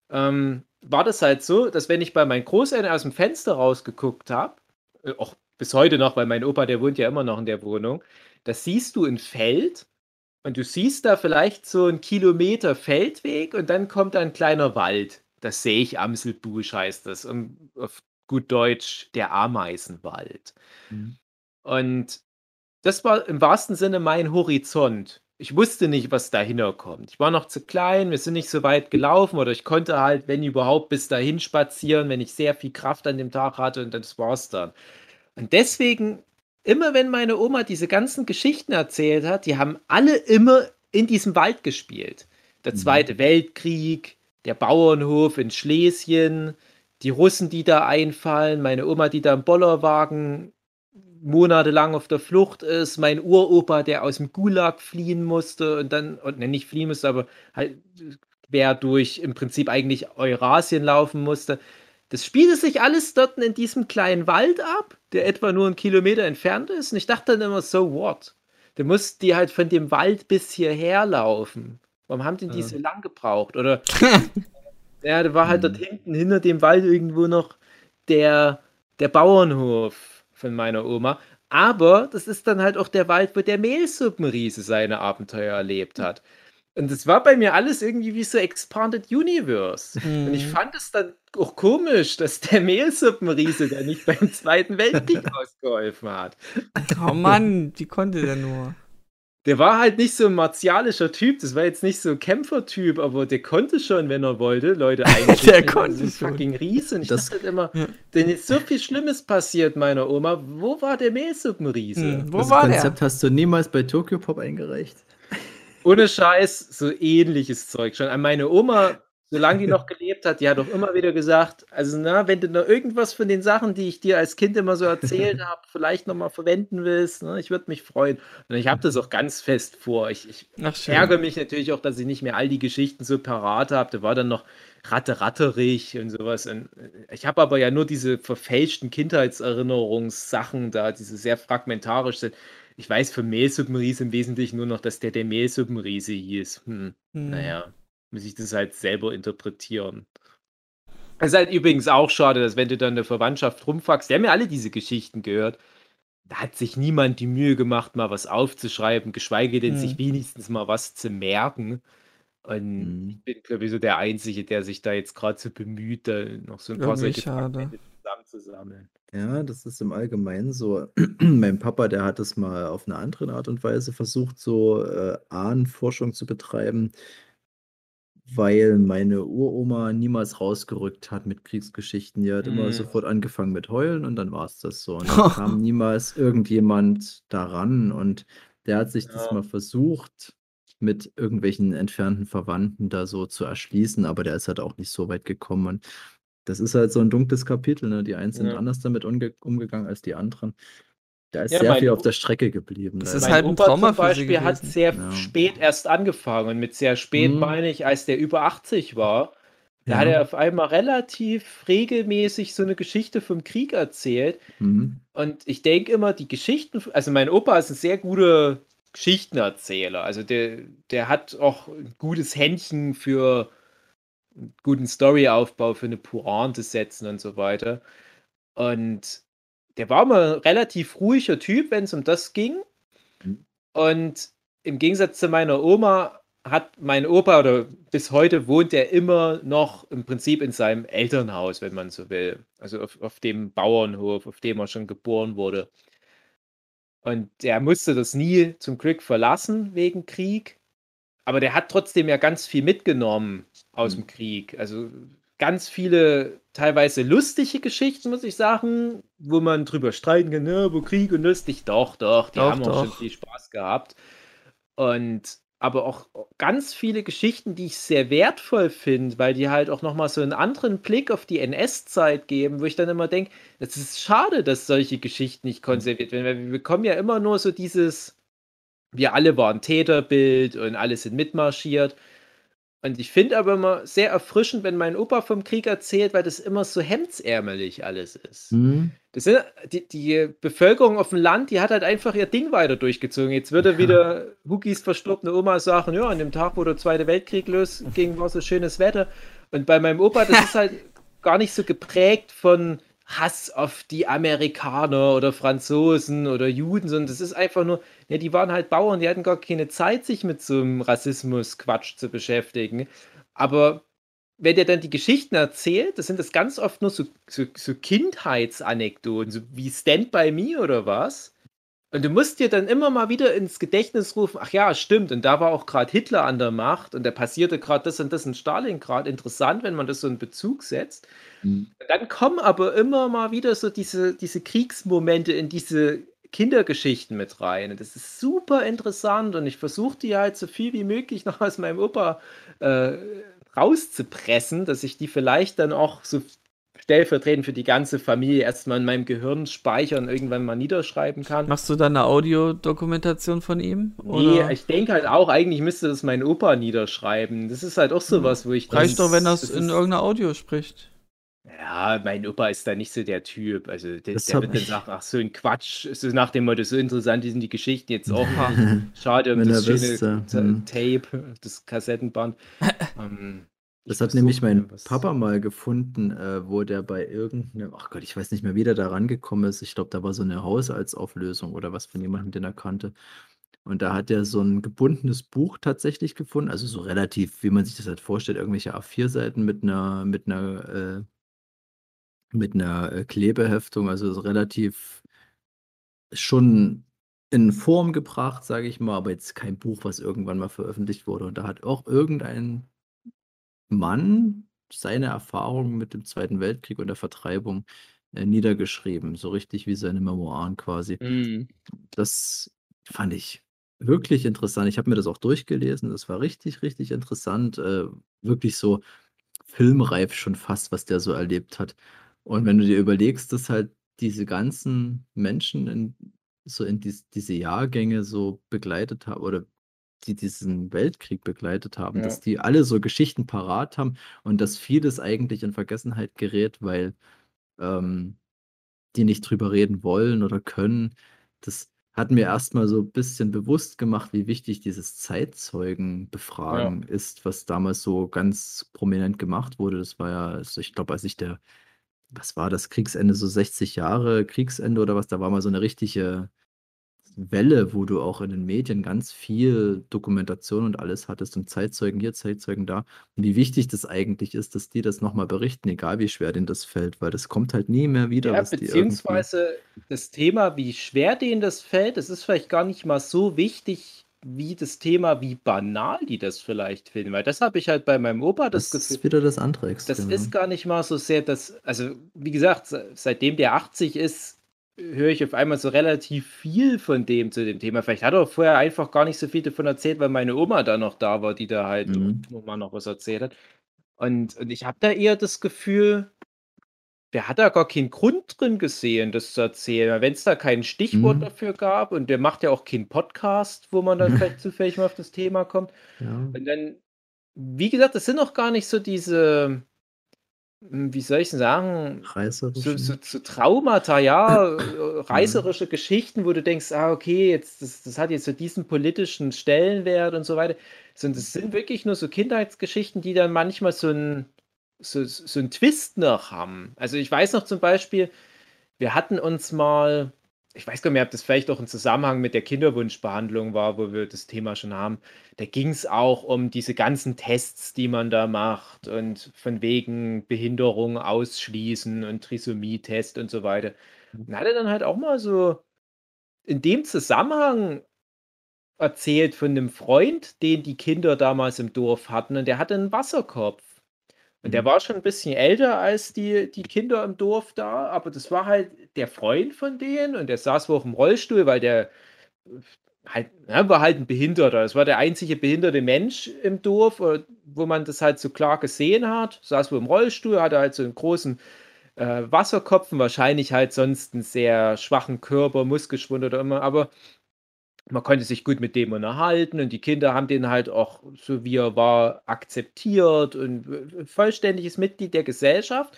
ähm, war das halt so, dass wenn ich bei meinen Großeltern aus dem Fenster rausgeguckt habe, äh, auch bis heute noch, weil mein Opa, der wohnt ja immer noch in der Wohnung, da siehst du ein Feld und du siehst da vielleicht so einen Kilometer Feldweg und dann kommt ein kleiner Wald. Das sehe ich Amselbusch heißt das. Und auf gut Deutsch der Ameisenwald. Mhm. Und das war im wahrsten Sinne mein Horizont. Ich wusste nicht, was dahinter kommt. Ich war noch zu klein, wir sind nicht so weit gelaufen oder ich konnte halt, wenn überhaupt, bis dahin spazieren, wenn ich sehr viel Kraft an dem Tag hatte und das war's dann. Und deswegen, immer wenn meine Oma diese ganzen Geschichten erzählt hat, die haben alle immer in diesem Wald gespielt. Der Mhm. Zweite Weltkrieg, der Bauernhof in Schlesien, die Russen, die da einfallen, meine Oma, die da im Bollerwagen monatelang auf der Flucht ist, mein Uropa, der aus dem Gulag fliehen musste und dann, und ne, nicht fliehen musste, aber halt quer durch im Prinzip eigentlich Eurasien laufen musste. Das spielte sich alles dort in diesem kleinen Wald ab, der etwa nur einen Kilometer entfernt ist. Und ich dachte dann immer, so what? Da mussten die halt von dem Wald bis hierher laufen. Warum haben denn die Ja. so lang gebraucht? Oder ja, da war halt dort Mhm. hinten hinter dem Wald irgendwo noch der, der Bauernhof von meiner Oma. Aber das ist dann halt auch der Wald, wo der Mehlsuppenriese seine Abenteuer erlebt hat. Und das war bei mir alles irgendwie wie so Expanded Universe. Und ich Mhm. fand es dann auch komisch, dass der Mehlsuppenriese da nicht beim Zweiten Weltkrieg ausgeholfen hat. Oh Mann, wie konnte der nur? Der war halt nicht so ein martialischer Typ, das war jetzt nicht so ein Kämpfertyp, aber der konnte schon, wenn er wollte, Leute eigentlich. Der konnte ein schon. fucking Riese. Und ich Das- dachte halt immer, Ja. denn ist so viel Schlimmes passiert meiner Oma. Wo war der Mehlsuppenriese? Hm, Wo das war der? Konzept hast du niemals bei Tokyo Pop eingereicht. Ohne Scheiß, so ähnliches Zeug schon. An meine Oma, solange die noch gelebt hat, die hat auch immer wieder gesagt, also na, wenn du noch irgendwas von den Sachen, die ich dir als Kind immer so erzählt habe, vielleicht nochmal verwenden willst, ne, ich würde mich freuen. Und ich habe das auch ganz fest vor. Ich, ich Ach, ärgere mich natürlich auch, dass ich nicht mehr all die Geschichten so parat habe. Da war dann noch Ratte Ratterich und sowas. Und äh, ich habe aber ja nur diese verfälschten Kindheitserinnerungssachen da, die so sehr fragmentarisch sind. Ich weiß von Mehlsuppenriese im Wesentlichen nur noch, dass der der Mehlsuppenriese hieß. Hm, Hm. naja, muss ich das halt selber interpretieren. Es ist halt übrigens auch schade, dass wenn du dann in der Verwandtschaft rumfragst, die haben ja alle diese Geschichten gehört, da hat sich niemand die Mühe gemacht, mal was aufzuschreiben, geschweige denn Hm. sich wenigstens mal was zu merken. Und Mhm. ich bin, glaube ich, so der Einzige, der sich da jetzt gerade so bemüht, da noch so ein paar Irgendwie solche zusammenzusammeln. Ja, das ist im Allgemeinen so. Mein Papa, der hat es mal auf eine andere Art und Weise versucht, so äh, Ahnenforschung zu betreiben, weil meine Uroma niemals rausgerückt hat mit Kriegsgeschichten. Die hat immer Mhm. sofort angefangen mit Heulen und dann war es das so. Und dann kam niemals irgendjemand daran und der hat sich das Ja. mal versucht, mit irgendwelchen entfernten Verwandten da so zu erschließen, aber der ist halt auch nicht so weit gekommen. Und das ist halt so ein dunkles Kapitel, ne? Die einen sind Ja. anders damit umge umgegangen als die anderen. Da ist Ja, sehr viel auf der Strecke geblieben. Das leider. ist Mein halt ein Opa Trauma zum Beispiel hat sehr Ja. spät erst angefangen und mit sehr spät Mhm. meine ich, als der über 80 war. Da Ja. hat er auf einmal relativ regelmäßig so eine Geschichte vom Krieg erzählt. Mhm. Und ich denke immer, die Geschichten, also mein Opa ist ein sehr guter Geschichtenerzähler. Also der, der hat auch ein gutes Händchen für einen guten Storyaufbau, für eine Pointe setzen und so weiter. Und der war mal ein relativ ruhiger Typ, wenn es um das ging. Mhm. Und im Gegensatz zu meiner Oma hat mein Opa oder bis heute wohnt er immer noch im Prinzip in seinem Elternhaus, wenn man so will. Also auf, auf dem Bauernhof, auf dem er schon geboren wurde. Und der musste das nie zum Glück verlassen wegen Krieg. Aber der hat trotzdem ja ganz viel mitgenommen aus Mhm. dem Krieg. Also ganz viele teilweise lustige Geschichten, muss ich sagen, wo man drüber streiten kann, ne, wo Krieg und lustig. Doch, doch, die Doch, haben auch schon doch. viel Spaß gehabt. Und aber auch ganz viele Geschichten, die ich sehr wertvoll finde, weil die halt auch nochmal so einen anderen Blick auf die NS-Zeit geben, wo ich dann immer denke, es ist schade, dass solche Geschichten nicht konserviert werden, weil wir bekommen ja immer nur so dieses, wir alle waren Täterbild und alle sind mitmarschiert. Und ich finde aber immer sehr erfrischend, wenn mein Opa vom Krieg erzählt, weil das immer so hemdsärmelig alles ist. Mhm. Das sind, die, die Bevölkerung auf dem Land, die hat halt einfach ihr Ding weiter durchgezogen. Jetzt würde Ja. wieder Hugis verstorbene Oma sagen, ja, an dem Tag, wo der Zweite Weltkrieg losging, war so schönes Wetter. Und bei meinem Opa, das ist halt gar nicht so geprägt von Hass auf die Amerikaner oder Franzosen oder Juden, sondern das ist einfach nur, ja, die waren halt Bauern, die hatten gar keine Zeit, sich mit so einem Rassismus-Quatsch zu beschäftigen. Aber wenn der dann die Geschichten erzählt, das sind das ganz oft nur so, so, so Kindheitsanekdoten, so wie Stand by Me oder was. Und du musst dir dann immer mal wieder ins Gedächtnis rufen, ach ja, stimmt, und da war auch gerade Hitler an der Macht und da passierte gerade das und das in Stalingrad. Interessant, wenn man das so in Bezug setzt. Mhm. Dann kommen aber immer mal wieder so diese, diese Kriegsmomente in diese Kindergeschichten mit rein. Und das ist super interessant und ich versuche die halt so viel wie möglich noch aus meinem Opa äh, rauszupressen, dass ich die vielleicht dann auch so stellvertretend für die ganze Familie erstmal in meinem Gehirn speichern und irgendwann mal niederschreiben kann. Machst du da eine Audiodokumentation von ihm? Nee, Oder ich denke halt auch, eigentlich müsste das mein Opa niederschreiben. Das ist halt auch sowas, wo ich reicht doch, wenn das das in ist- irgendeiner Audio spricht. Ja, mein Opa ist da nicht so der Typ. Also der, Das der wird dann sagen, ach so ein Quatsch, so nach dem Motto, so interessant sind die Geschichten jetzt auch. Schade um Wenn das schöne wüsste, hm. Tape, das Kassettenband. ähm, Das hat nämlich mein was- Papa mal gefunden, äh, wo der bei irgendeinem, ach Gott, ich weiß nicht mehr, wie der da rangekommen ist. Ich glaube, da war so eine Haushaltsauflösung oder was von jemandem, den er kannte. Und da hat er so ein gebundenes Buch tatsächlich gefunden, also so relativ, wie man sich das halt vorstellt, irgendwelche A4-Seiten mit einer, mit einer, äh, mit einer äh, Klebeheftung, also so relativ schon in Form gebracht, sage ich mal, aber jetzt kein Buch, was irgendwann mal veröffentlicht wurde. Und da hat auch irgendein Mann seine Erfahrungen mit dem Zweiten Weltkrieg und der Vertreibung äh, niedergeschrieben, so richtig wie seine Memoiren quasi. Mhm. Das fand ich wirklich interessant. Ich habe mir das auch durchgelesen. Das war richtig, richtig interessant. Äh, wirklich so filmreif schon fast, was der so erlebt hat. Und wenn du dir überlegst, dass halt diese ganzen Menschen in, so in dies, diese Jahrgänge so begleitet haben oder die diesen Weltkrieg begleitet haben, Ja. dass die alle so Geschichten parat haben und dass vieles eigentlich in Vergessenheit gerät, weil ähm, die nicht drüber reden wollen oder können. Das hat mir erstmal so ein bisschen bewusst gemacht, wie wichtig dieses Zeitzeugenbefragen ist, was damals so ganz prominent gemacht wurde. Das war ja, also ich glaube, als ich der, was war das, Kriegsende, so 60 Jahre Kriegsende oder was, da war mal so eine richtige Welle, wo du auch in den Medien ganz viel Dokumentation und alles hattest und Zeitzeugen hier, Zeitzeugen da. Und wie wichtig das eigentlich ist, dass die das nochmal berichten, egal wie schwer denen das fällt, weil das kommt halt nie mehr wieder, Ja, was die irgendwie. beziehungsweise das Thema, wie schwer denen das fällt, das ist vielleicht gar nicht mal so wichtig wie das Thema, wie banal die das vielleicht finden. Weil das habe ich halt bei meinem Opa das, Das Gefühl. ist wieder das andere Das Extrem. ist gar nicht mal so sehr das, also wie gesagt, se- seitdem der 80 ist, höre ich auf einmal so relativ viel von dem zu dem Thema. Vielleicht hat er vorher einfach gar nicht so viel davon erzählt, weil meine Oma da noch da war, die da halt Mhm. nochmal noch was erzählt hat. Und, und ich habe da eher das Gefühl, der hat da gar keinen Grund drin gesehen, das zu erzählen. Wenn es da kein Stichwort Mhm. dafür gab und der macht ja auch keinen Podcast, wo man dann vielleicht zufällig mal auf das Thema kommt. Ja. Und dann, wie gesagt, das sind auch gar nicht so diese, wie soll ich denn sagen, so, so, so Traumata, ja, äh, reißerische Geschichten, wo du denkst, ah, okay, jetzt, das, das hat jetzt so diesen politischen Stellenwert und so weiter. Sondern es sind wirklich nur so Kindheitsgeschichten, die dann manchmal so ein, so, so einen Twist noch haben. Also ich weiß noch zum Beispiel, wir hatten uns mal, ich weiß gar nicht mehr, ob das vielleicht auch ein Zusammenhang mit der Kinderwunschbehandlung war, wo wir das Thema schon haben. Da ging es auch um diese ganzen Tests, die man da macht und von wegen Behinderung ausschließen und Trisomie-Test und so weiter. Und hat er dann halt auch mal so in dem Zusammenhang erzählt von einem Freund, den die Kinder damals im Dorf hatten und der hatte einen Wasserkopf. Und der Mhm. war schon ein bisschen älter als die, die Kinder im Dorf da, aber das war halt der Freund von denen und der saß wohl auch im Rollstuhl, weil der äh, halt, ja, war halt ein Behinderter. Das war der einzige behinderte Mensch im Dorf, äh, wo man das halt so klar gesehen hat. Saß wohl im Rollstuhl, hatte halt so einen großen äh, Wasserkopf und wahrscheinlich halt sonst einen sehr schwachen Körper, Muskelschwund oder immer, aber man konnte sich gut mit dem unterhalten und die Kinder haben den halt auch, so wie er war, akzeptiert und äh, vollständiges Mitglied der Gesellschaft.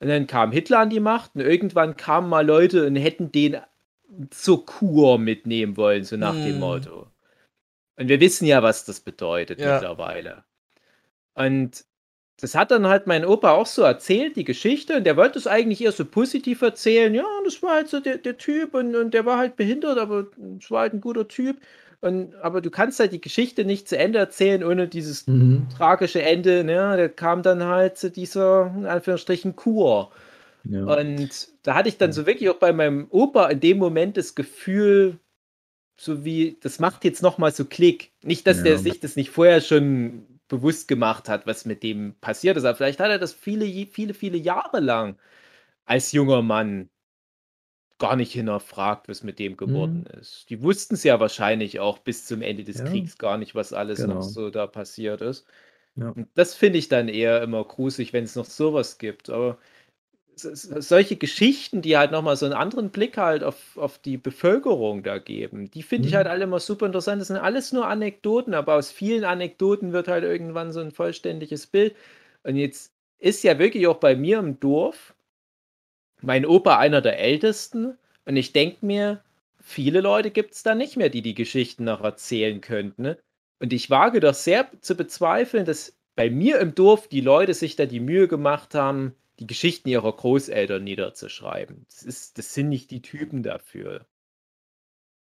Und dann kam Hitler an die Macht und irgendwann kamen mal Leute und hätten den zur Kur mitnehmen wollen, so nach dem Hm. Motto. Und wir wissen ja, was das bedeutet Ja. mittlerweile. Und das hat dann halt mein Opa auch so erzählt, die Geschichte, und der wollte es eigentlich eher so positiv erzählen. Ja, das war halt so der, der Typ und, und der war halt behindert, aber es war halt ein guter Typ. Und, aber du kannst halt die Geschichte nicht zu Ende erzählen, ohne dieses Mhm. tragische Ende. Ne? Der kam dann halt zu dieser, in Anführungsstrichen, Kur. Ja. Und da hatte ich dann so wirklich auch bei meinem Opa in dem Moment das Gefühl, so wie, das macht jetzt nochmal so Klick. Nicht, dass der Ja. sich das nicht vorher schon bewusst gemacht hat, was mit dem passiert ist, aber vielleicht hat er das viele, viele, viele Jahre lang als junger Mann gar nicht hinterfragt, was mit dem geworden ist. Die wussten es ja wahrscheinlich auch bis zum Ende des Ja. Kriegs gar nicht, was alles Genau. noch so da passiert ist. Ja. Und das finde ich dann eher immer gruselig, wenn es noch sowas gibt. Aber solche Geschichten, die halt nochmal so einen anderen Blick halt auf, auf die Bevölkerung da geben, die finde ich Mhm. halt alle immer super interessant. Das sind alles nur Anekdoten, aber aus vielen Anekdoten wird halt irgendwann so ein vollständiges Bild. Und jetzt ist ja wirklich auch bei mir im Dorf mein Opa einer der Ältesten. Und ich denke mir, viele Leute gibt es da nicht mehr, die die Geschichten noch erzählen könnten. Ne? Und ich wage doch sehr zu bezweifeln, dass bei mir im Dorf die Leute sich da die Mühe gemacht haben, die Geschichten ihrer Großeltern niederzuschreiben. Das, ist, das sind nicht die Typen dafür.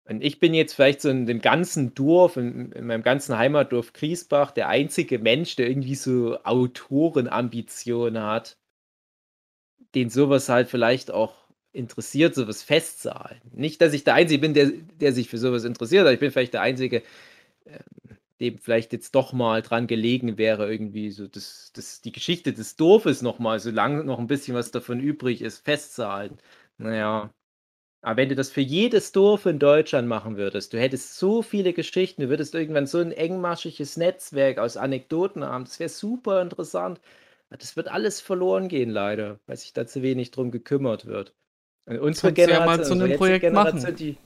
Und ich bin jetzt vielleicht so in dem ganzen Dorf, in, in meinem ganzen Heimatdorf Griesbach, der einzige Mensch, der irgendwie so Autorenambitionen hat, den sowas halt vielleicht auch interessiert, sowas festzuhalten. Nicht, dass ich der Einzige bin, der, der sich für sowas interessiert, aber ich bin vielleicht der Einzige, ähm, dem vielleicht jetzt doch mal dran gelegen wäre, irgendwie so das, das, die Geschichte des Dorfes noch mal, solange noch ein bisschen was davon übrig ist, festzuhalten. Naja, aber wenn du das für jedes Dorf in Deutschland machen würdest, du hättest so viele Geschichten, du würdest irgendwann so ein engmaschiges Netzwerk aus Anekdoten haben, das wäre super interessant. Das wird alles verloren gehen, leider, weil sich da zu wenig drum gekümmert wird. Und unsere Kannst du ja Generation, mal zu einem Projekt Generation, machen. die,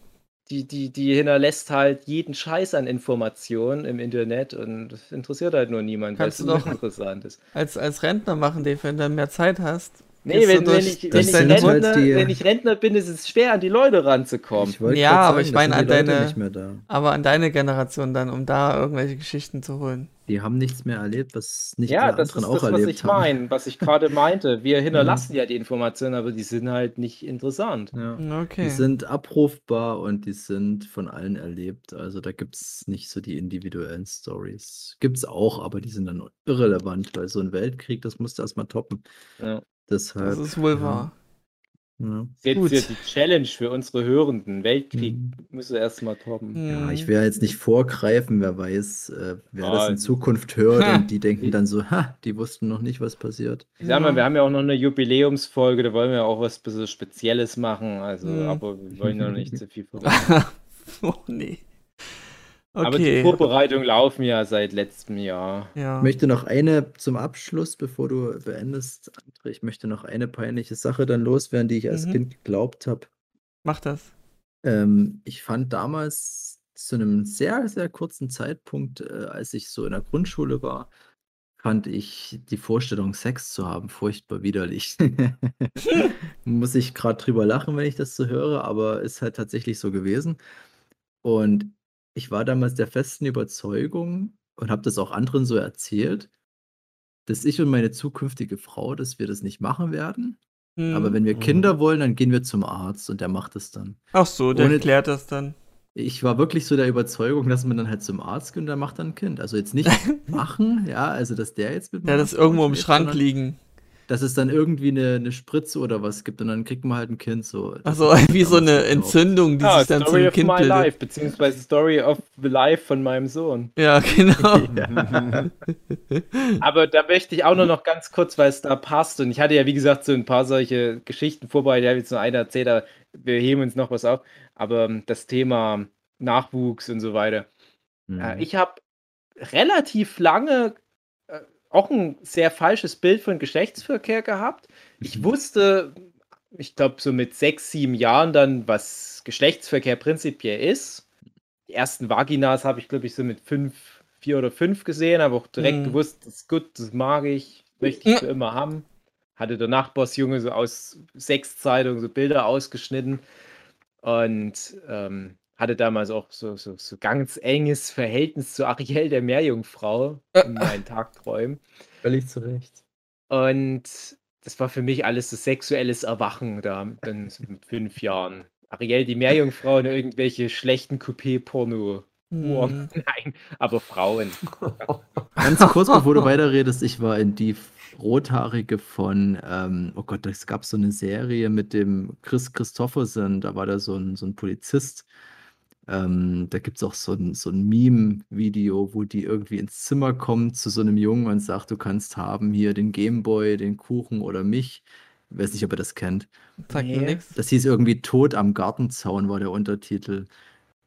die, die, die hinterlässt halt jeden Scheiß an Informationen im Internet und das interessiert halt nur niemand, weil es doch- uninteressant ist. Als, als Rentner machen, Dave, wenn du mehr Zeit hast. Nee, wenn, wenn, durch- ich, wenn, ich deine- halt Rentner, die- wenn ich Rentner bin, ist es schwer, an die Leute ranzukommen. Ich Ja, grad aber ich sagen, meine an die deine- nicht mehr da. Aber an deine Generation dann, um da irgendwelche Geschichten zu holen. Die haben nichts mehr erlebt, was nicht Ja, alle das ist anderen das, auch was erlebt ich haben. meine, was ich gerade meinte. Wir hinterlassen ja die Informationen, aber die sind halt nicht interessant. Ja. Okay. Die sind abrufbar und die sind von allen erlebt. Also da gibt es nicht so die individuellen Stories. Gibt es auch, aber die sind dann irrelevant, weil so ein Weltkrieg, das musst du erstmal toppen. Ja. Deshalb. das ist wohl ja, wahr. Ja. Jetzt Gut. hier die Challenge für unsere Hörenden. Weltkrieg Mhm. müssen wir erstmal toppen. Hm. Ja, ich werde jetzt nicht vorgreifen, wer weiß, äh, wer das in Ah, Zukunft hört Ha. und die denken dann so, ha, die wussten noch nicht, was passiert. Ich sag mal, wir haben ja auch noch eine Jubiläumsfolge, da wollen wir auch was bisschen Spezielles machen. Also, Mhm. aber wir wollen noch nicht zu viel verraten. oh, nee. Aber die Okay. Vorbereitungen laufen ja seit letztem Jahr. Ja. Ich möchte noch eine zum Abschluss, bevor du beendest, André, ich möchte noch eine peinliche Sache dann loswerden, die ich als Mhm. Kind geglaubt habe. Mach das. Ähm, ich fand damals zu einem sehr, sehr kurzen Zeitpunkt, äh, als ich so in der Grundschule war, fand ich die Vorstellung, Sex zu haben, furchtbar widerlich. Muss ich gerade drüber lachen, wenn ich das so höre, aber ist halt tatsächlich so gewesen. Und ich war damals der festen Überzeugung und habe das auch anderen so erzählt, dass ich und meine zukünftige Frau, dass wir das nicht machen werden. Aber Hm. wenn wir Mhm. Kinder wollen, dann gehen wir zum Arzt und der macht es dann. Ach so, der ohne- klärt das dann. Ich war wirklich so der Überzeugung, dass man dann halt zum Arzt geht und der macht dann ein Kind. Also jetzt nicht machen, ja, also dass der jetzt mit Der hat das irgendwo im Schrank liegen. Dass es dann irgendwie eine, eine Spritze oder was gibt und dann kriegt man halt ein Kind so. Also ich wie so eine. Entzündung, die Ja, sich dann Story zum of Kind my bildet. life, beziehungsweise Story of the life von meinem Sohn. Ja, genau. Ja. Aber da möchte ich auch nur noch ganz kurz, weil es da passt. Und ich hatte ja, wie gesagt, so ein paar solche Geschichten vorbereitet. Ich habe jetzt nur eine erzählt, aber wir heben uns noch was auf. Aber ähm, das Thema Nachwuchs und so weiter. Äh, Mhm. ich habe relativ lange auch ein sehr falsches Bild von Geschlechtsverkehr gehabt. Ich wusste, ich glaube, so mit sechs, sieben Jahren dann, was Geschlechtsverkehr prinzipiell ist. Die ersten Vaginas habe ich, glaube ich, so mit fünf, vier oder fünf gesehen, habe auch direkt Mhm. gewusst, das ist gut, das mag ich, möchte ich für immer haben. Hatte der Nachbarsjunge so aus sechs Zeitungen so Bilder ausgeschnitten und ähm, hatte damals auch so, so, so ganz enges Verhältnis zu Ariel der Meerjungfrau in meinen Tagträumen. Völlig zu Recht. Und das war für mich alles so sexuelles Erwachen da, dann so mit fünf Jahren. Ariel die Meerjungfrau und irgendwelche schlechten Coupé-Porno. Hm. nein, aber Frauen. Ganz kurz, bevor du weiterredest, ich war in die Rothaarige von, ähm, oh Gott, es gab so eine Serie mit dem Chris Christopherson, da war da so ein, so ein Polizist. Ähm, da gibt es auch so ein, so ein Meme-Video, wo die irgendwie ins Zimmer kommt zu so einem Jungen und sagt, du kannst haben hier den Gameboy, den Kuchen oder mich. Ich weiß nicht, ob ihr das kennt. Sagt Nee. nichts. Das hieß irgendwie Tod am Gartenzaun, war der Untertitel.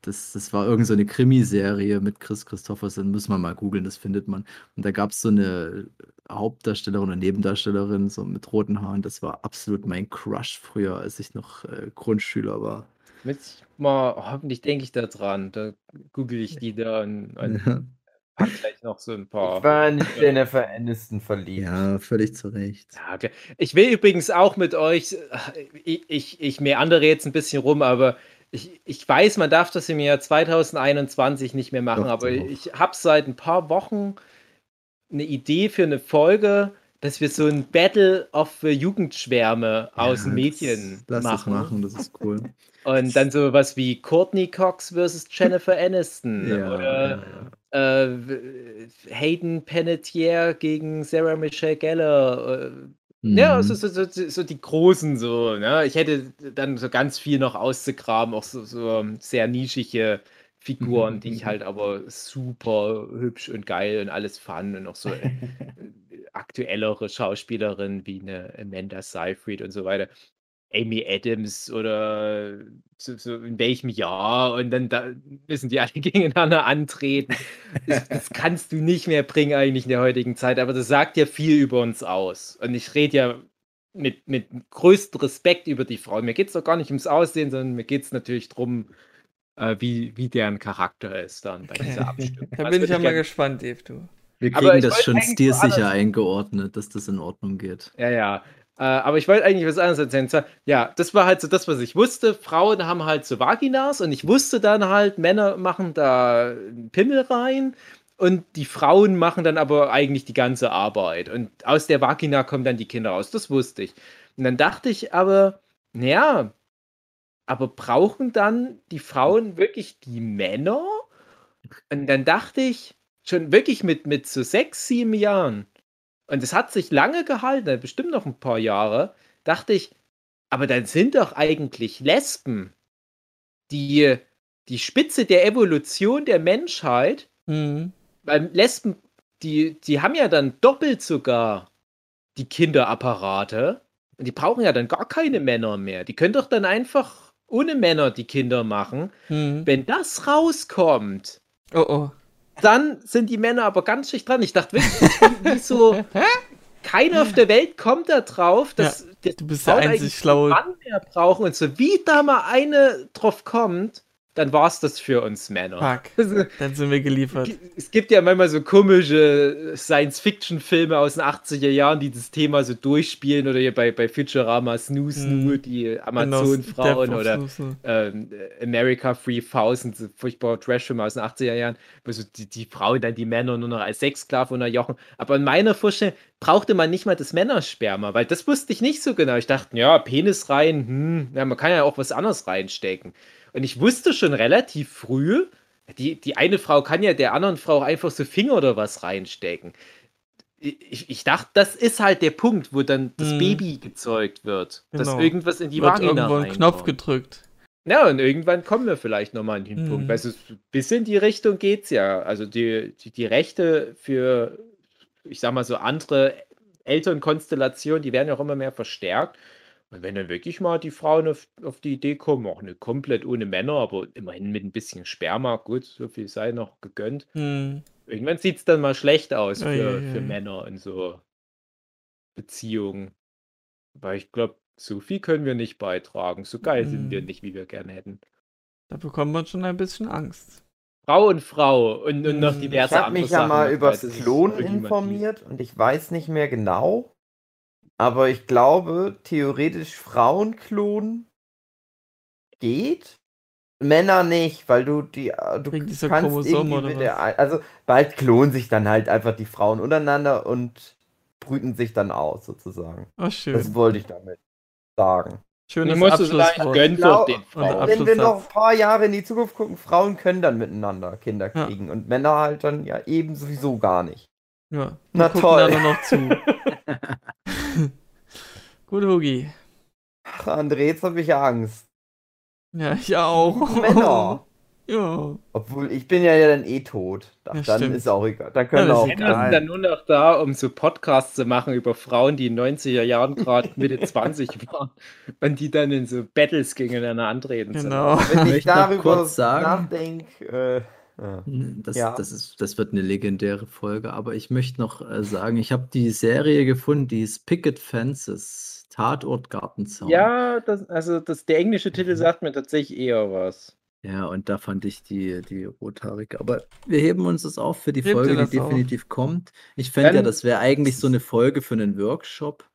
Das, das war irgend so eine Krimiserie mit Chris Christopherson, muss man mal googeln, das findet man. Und da gab es so eine Hauptdarstellerin oder Nebendarstellerin, so mit roten Haaren. Das war absolut mein Crush früher, als ich noch äh, Grundschüler war. Mit mal, hoffentlich denke ich da dran. Da google ich die da und, und Ja, pack gleich noch so ein paar. Ich war in Jennifer Aniston verliebt. ja völlig zu Recht. Ja, okay. Ich will übrigens auch mit euch, ich, ich, ich meandere jetzt ein bisschen rum, aber ich, ich weiß, man darf das im Jahr 2021 nicht mehr machen, Doch, aber doch. ich habe seit ein paar Wochen eine Idee für eine Folge, dass wir so ein Battle of Jugendschwärme aus Ja, den Medien das, Lass das machen. machen, das ist cool. Und dann so was wie Courtney Cox versus Jennifer Aniston Ja, oder ja, ja. äh, Hayden Panettiere gegen Sarah Michelle Gellar. Äh, Ja, Mhm. so, so, so, so die großen so, ne? Ich hätte dann so ganz viel noch auszugraben, auch so, so sehr nischige Figuren, die ich halt aber super hübsch und geil und alles fand und auch so äh, aktuellere Schauspielerinnen wie eine Amanda Seyfried und so weiter. Amy Adams oder so, so in welchem Jahr und dann da müssen die alle gegeneinander antreten. Das, das kannst du nicht mehr bringen eigentlich in der heutigen Zeit, aber das sagt ja viel über uns aus. Und ich rede ja mit, mit größtem Respekt über die Frauen. Mir geht es doch gar nicht ums Aussehen, sondern mir geht es natürlich darum, äh, wie, wie deren Charakter ist dann bei dieser Abstimmung. Da bin ich ja mal gespannt, Dave, du. Wir kriegen das schon stilsicher eingeordnet, dass das in Ordnung geht. Ja, ja. Äh, aber ich wollte eigentlich was anderes erzählen. Ja, das war halt so das, was ich wusste. Frauen haben halt so Vaginas und ich wusste dann halt, Männer machen da einen Pimmel rein und die Frauen machen dann aber eigentlich die ganze Arbeit. Und aus der Vagina kommen dann die Kinder raus. Das wusste ich. Und dann dachte ich aber, naja, aber brauchen dann die Frauen wirklich die Männer? Und dann dachte ich, schon wirklich mit, mit so sechs, sieben Jahren, und es hat sich lange gehalten, bestimmt noch ein paar Jahre, dachte ich, aber dann sind doch eigentlich Lesben die, die Spitze der Evolution der Menschheit, Mhm. weil Lesben, die, die haben ja dann doppelt sogar die Kinderapparate und die brauchen ja dann gar keine Männer mehr. Die können doch dann einfach ohne Männer die Kinder machen. Mhm. Wenn das rauskommt, Oh oh. Dann sind die Männer aber ganz schlecht dran. Ich dachte wirklich, das klingt wie so, keiner auf der Welt kommt da drauf, dass die Du bist der einzig schlaue. Mann mehr brauchen und so wie da mal eine drauf kommt, dann war es das für uns Männer. Fuck. Dann sind wir geliefert. es gibt ja manchmal so komische Science-Fiction-Filme aus den 80er Jahren, die das Thema so durchspielen oder hier bei, bei Futurama Snoo Snoo, Mhm. die Genau, Amazon-Frauen oder ähm, America 3000, so furchtbarer Trash-Film aus den 80er Jahren, wo so die, die Frauen dann die Männer nur noch als Sexsklaven unterjochen. Aber in meiner Vorstellung brauchte man nicht mal das Männersperma, weil das wusste ich nicht so genau. Ich dachte, ja, Penis rein, hm, ja, man kann ja auch was anderes reinstecken. Und ich wusste schon relativ früh, die, die eine Frau kann ja der anderen Frau einfach so Finger oder was reinstecken. Ich, ich dachte, das ist halt der Punkt, wo dann das Mhm. Baby gezeugt wird. Dass Genau. irgendwas in die Wird Vagina irgendwo ein Knopf gedrückt. Ja, und irgendwann kommen wir vielleicht nochmal an den Mhm. Punkt. Weil es bis in die Richtung geht's ja. Also die, die, die Rechte für, ich sag mal so, andere Elternkonstellationen, die werden ja auch immer mehr verstärkt. Und wenn dann wirklich mal die Frauen auf, auf die Idee kommen, auch nicht komplett ohne Männer, aber immerhin mit ein bisschen Sperma, gut, so viel sei noch gegönnt. Hm. Irgendwann sieht's dann mal schlecht aus für, Ei, ei, für ei. Männer in so Beziehungen. Weil ich glaube, so viel können wir nicht beitragen. So geil sind wir Mhm. nicht, wie wir gerne hätten. Da bekommt man schon ein bisschen Angst. Frau und Frau und, und noch Hm, Ich diverse habe andere mich ja Sachen mal weil das Klonen informiert und ich weiß nicht mehr genau. Aber ich glaube, theoretisch Frauen klonen geht. Männer nicht, weil du die äh, du kannst irgendwie oder mit der, also bald klonen sich dann halt einfach die Frauen untereinander und brüten sich dann aus sozusagen. Oh, schön. Das wollte ich damit sagen. Schönes Abschlusswort. gönnt Genau. doch den Und Frauen. Wenn wir noch ein paar Jahre in die Zukunft gucken, Frauen können dann miteinander Kinder Ja. kriegen und Männer halt dann ja eben sowieso gar nicht. Ja, Na toll. da nur noch zu. Gut, Hugi. Ach, André, jetzt habe ich ja Angst. Ja, ich auch. Männer. Ja. Obwohl, ich bin ja dann eh tot. Ach, Ja, dann stimmt. ist auch egal. Dann können Ja, wir auch Männer sind dann nur noch da, um so Podcasts zu machen über Frauen, die in den 90er Jahren gerade Mitte 20 waren und die dann in so Battles gegeneinander antreten. Genau. Wenn ich noch darüber kurz sagen- nachdenke, äh, ja. Das, Ja. das, ist, das wird eine legendäre Folge, aber ich möchte noch äh, sagen, ich habe die Serie gefunden, die ist Picket Fences, Tatort Gartenzaun. Ja, das, also das, der englische Titel sagt mir tatsächlich eher was. Ja, und da fand ich die, die rothaarige. Aber wir heben uns das auf für die Hebt Folge, die das auf? definitiv kommt. Ich fände ja, das wäre eigentlich so eine Folge für einen Workshop.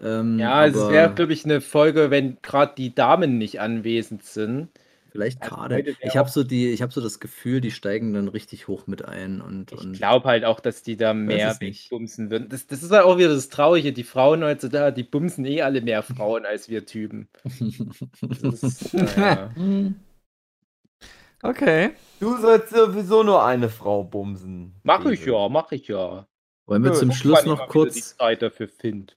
Ähm, Ja, es aber wäre, glaube ich, eine Folge, wenn gerade die Damen nicht anwesend sind. Vielleicht also gerade. Ich habe so die, ich habe so das Gefühl, die steigen dann richtig hoch mit ein und, Ich glaube halt auch, dass die da mehr wegbumsen würden. Das, das ist halt auch wieder das Traurige. Die Frauen heutzutage, die bumsen eh alle mehr Frauen als wir Typen. Ist. Okay. Du sollst sowieso nur eine Frau bumsen. Mach ich ja, mach ich ja. Wollen wir Nö, zum Schluss noch kurz die Zeit dafür finde.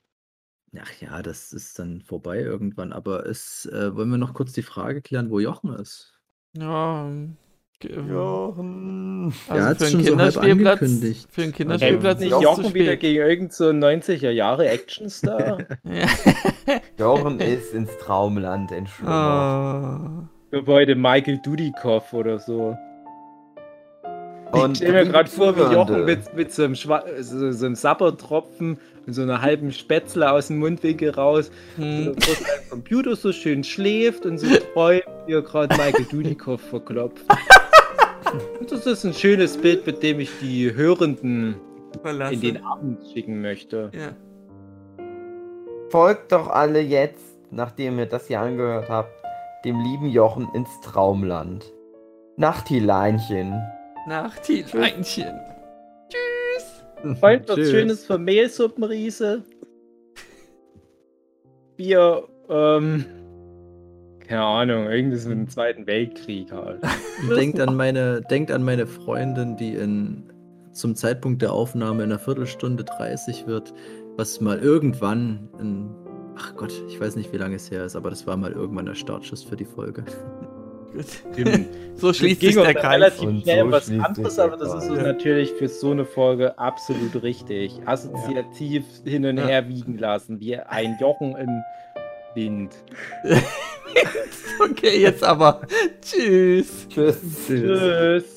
Ach ja, das ist dann vorbei irgendwann. Aber es, äh, wollen wir noch kurz die Frage klären, wo Jochen ist? Ja. ge- Jochen. Also hat's für einen so Kinderspielplatz, angekündigt. für einen Kinderspielplatz nicht Jochen wieder gegen irgend so einen 90er Jahre Actionstar? Ja. Jochen ist ins Traumland entschlummert. Ah. Für heute Michael Dudikoff oder so. Und ich stelle mir gerade vor, wie Jochen mit, mit so einem, Schwa so, so einem Sappertropfen und so einer halben Spätzle aus dem Mundwinkel raus Hm. so Computer so schön schläft und so träumt, wie er gerade Michael Dudikoff verklopft. Und das ist ein schönes Bild, mit dem ich die Hörenden Verlasse. in den Abend schicken möchte. ja. Folgt doch alle jetzt, nachdem ihr das hier angehört habt, dem lieben Jochen ins Traumland. Nachtileinchen. Nach Tileinchen. Freund, was Tschüss. Schönes für Mehlsuppenriese. Bier, ähm, keine Ahnung, irgendwas mit dem Zweiten Weltkrieg halt. Denkt an meine, denkt an meine Freundin, die in, zum Zeitpunkt der Aufnahme in einer Viertelstunde 30 wird, was mal irgendwann in, ach Gott, ich weiß nicht, wie lange es her ist, aber das war mal irgendwann der Startschuss für die Folge. So schließt sich der Kreis. relativ Und schnell so was anderes, aber das ist uns natürlich für so eine Folge absolut richtig. Assoziativ hin und Ja. her wiegen lassen, wie ein Jochen im Wind. Okay, jetzt aber. Tschüss. Tschüss. Tschüss.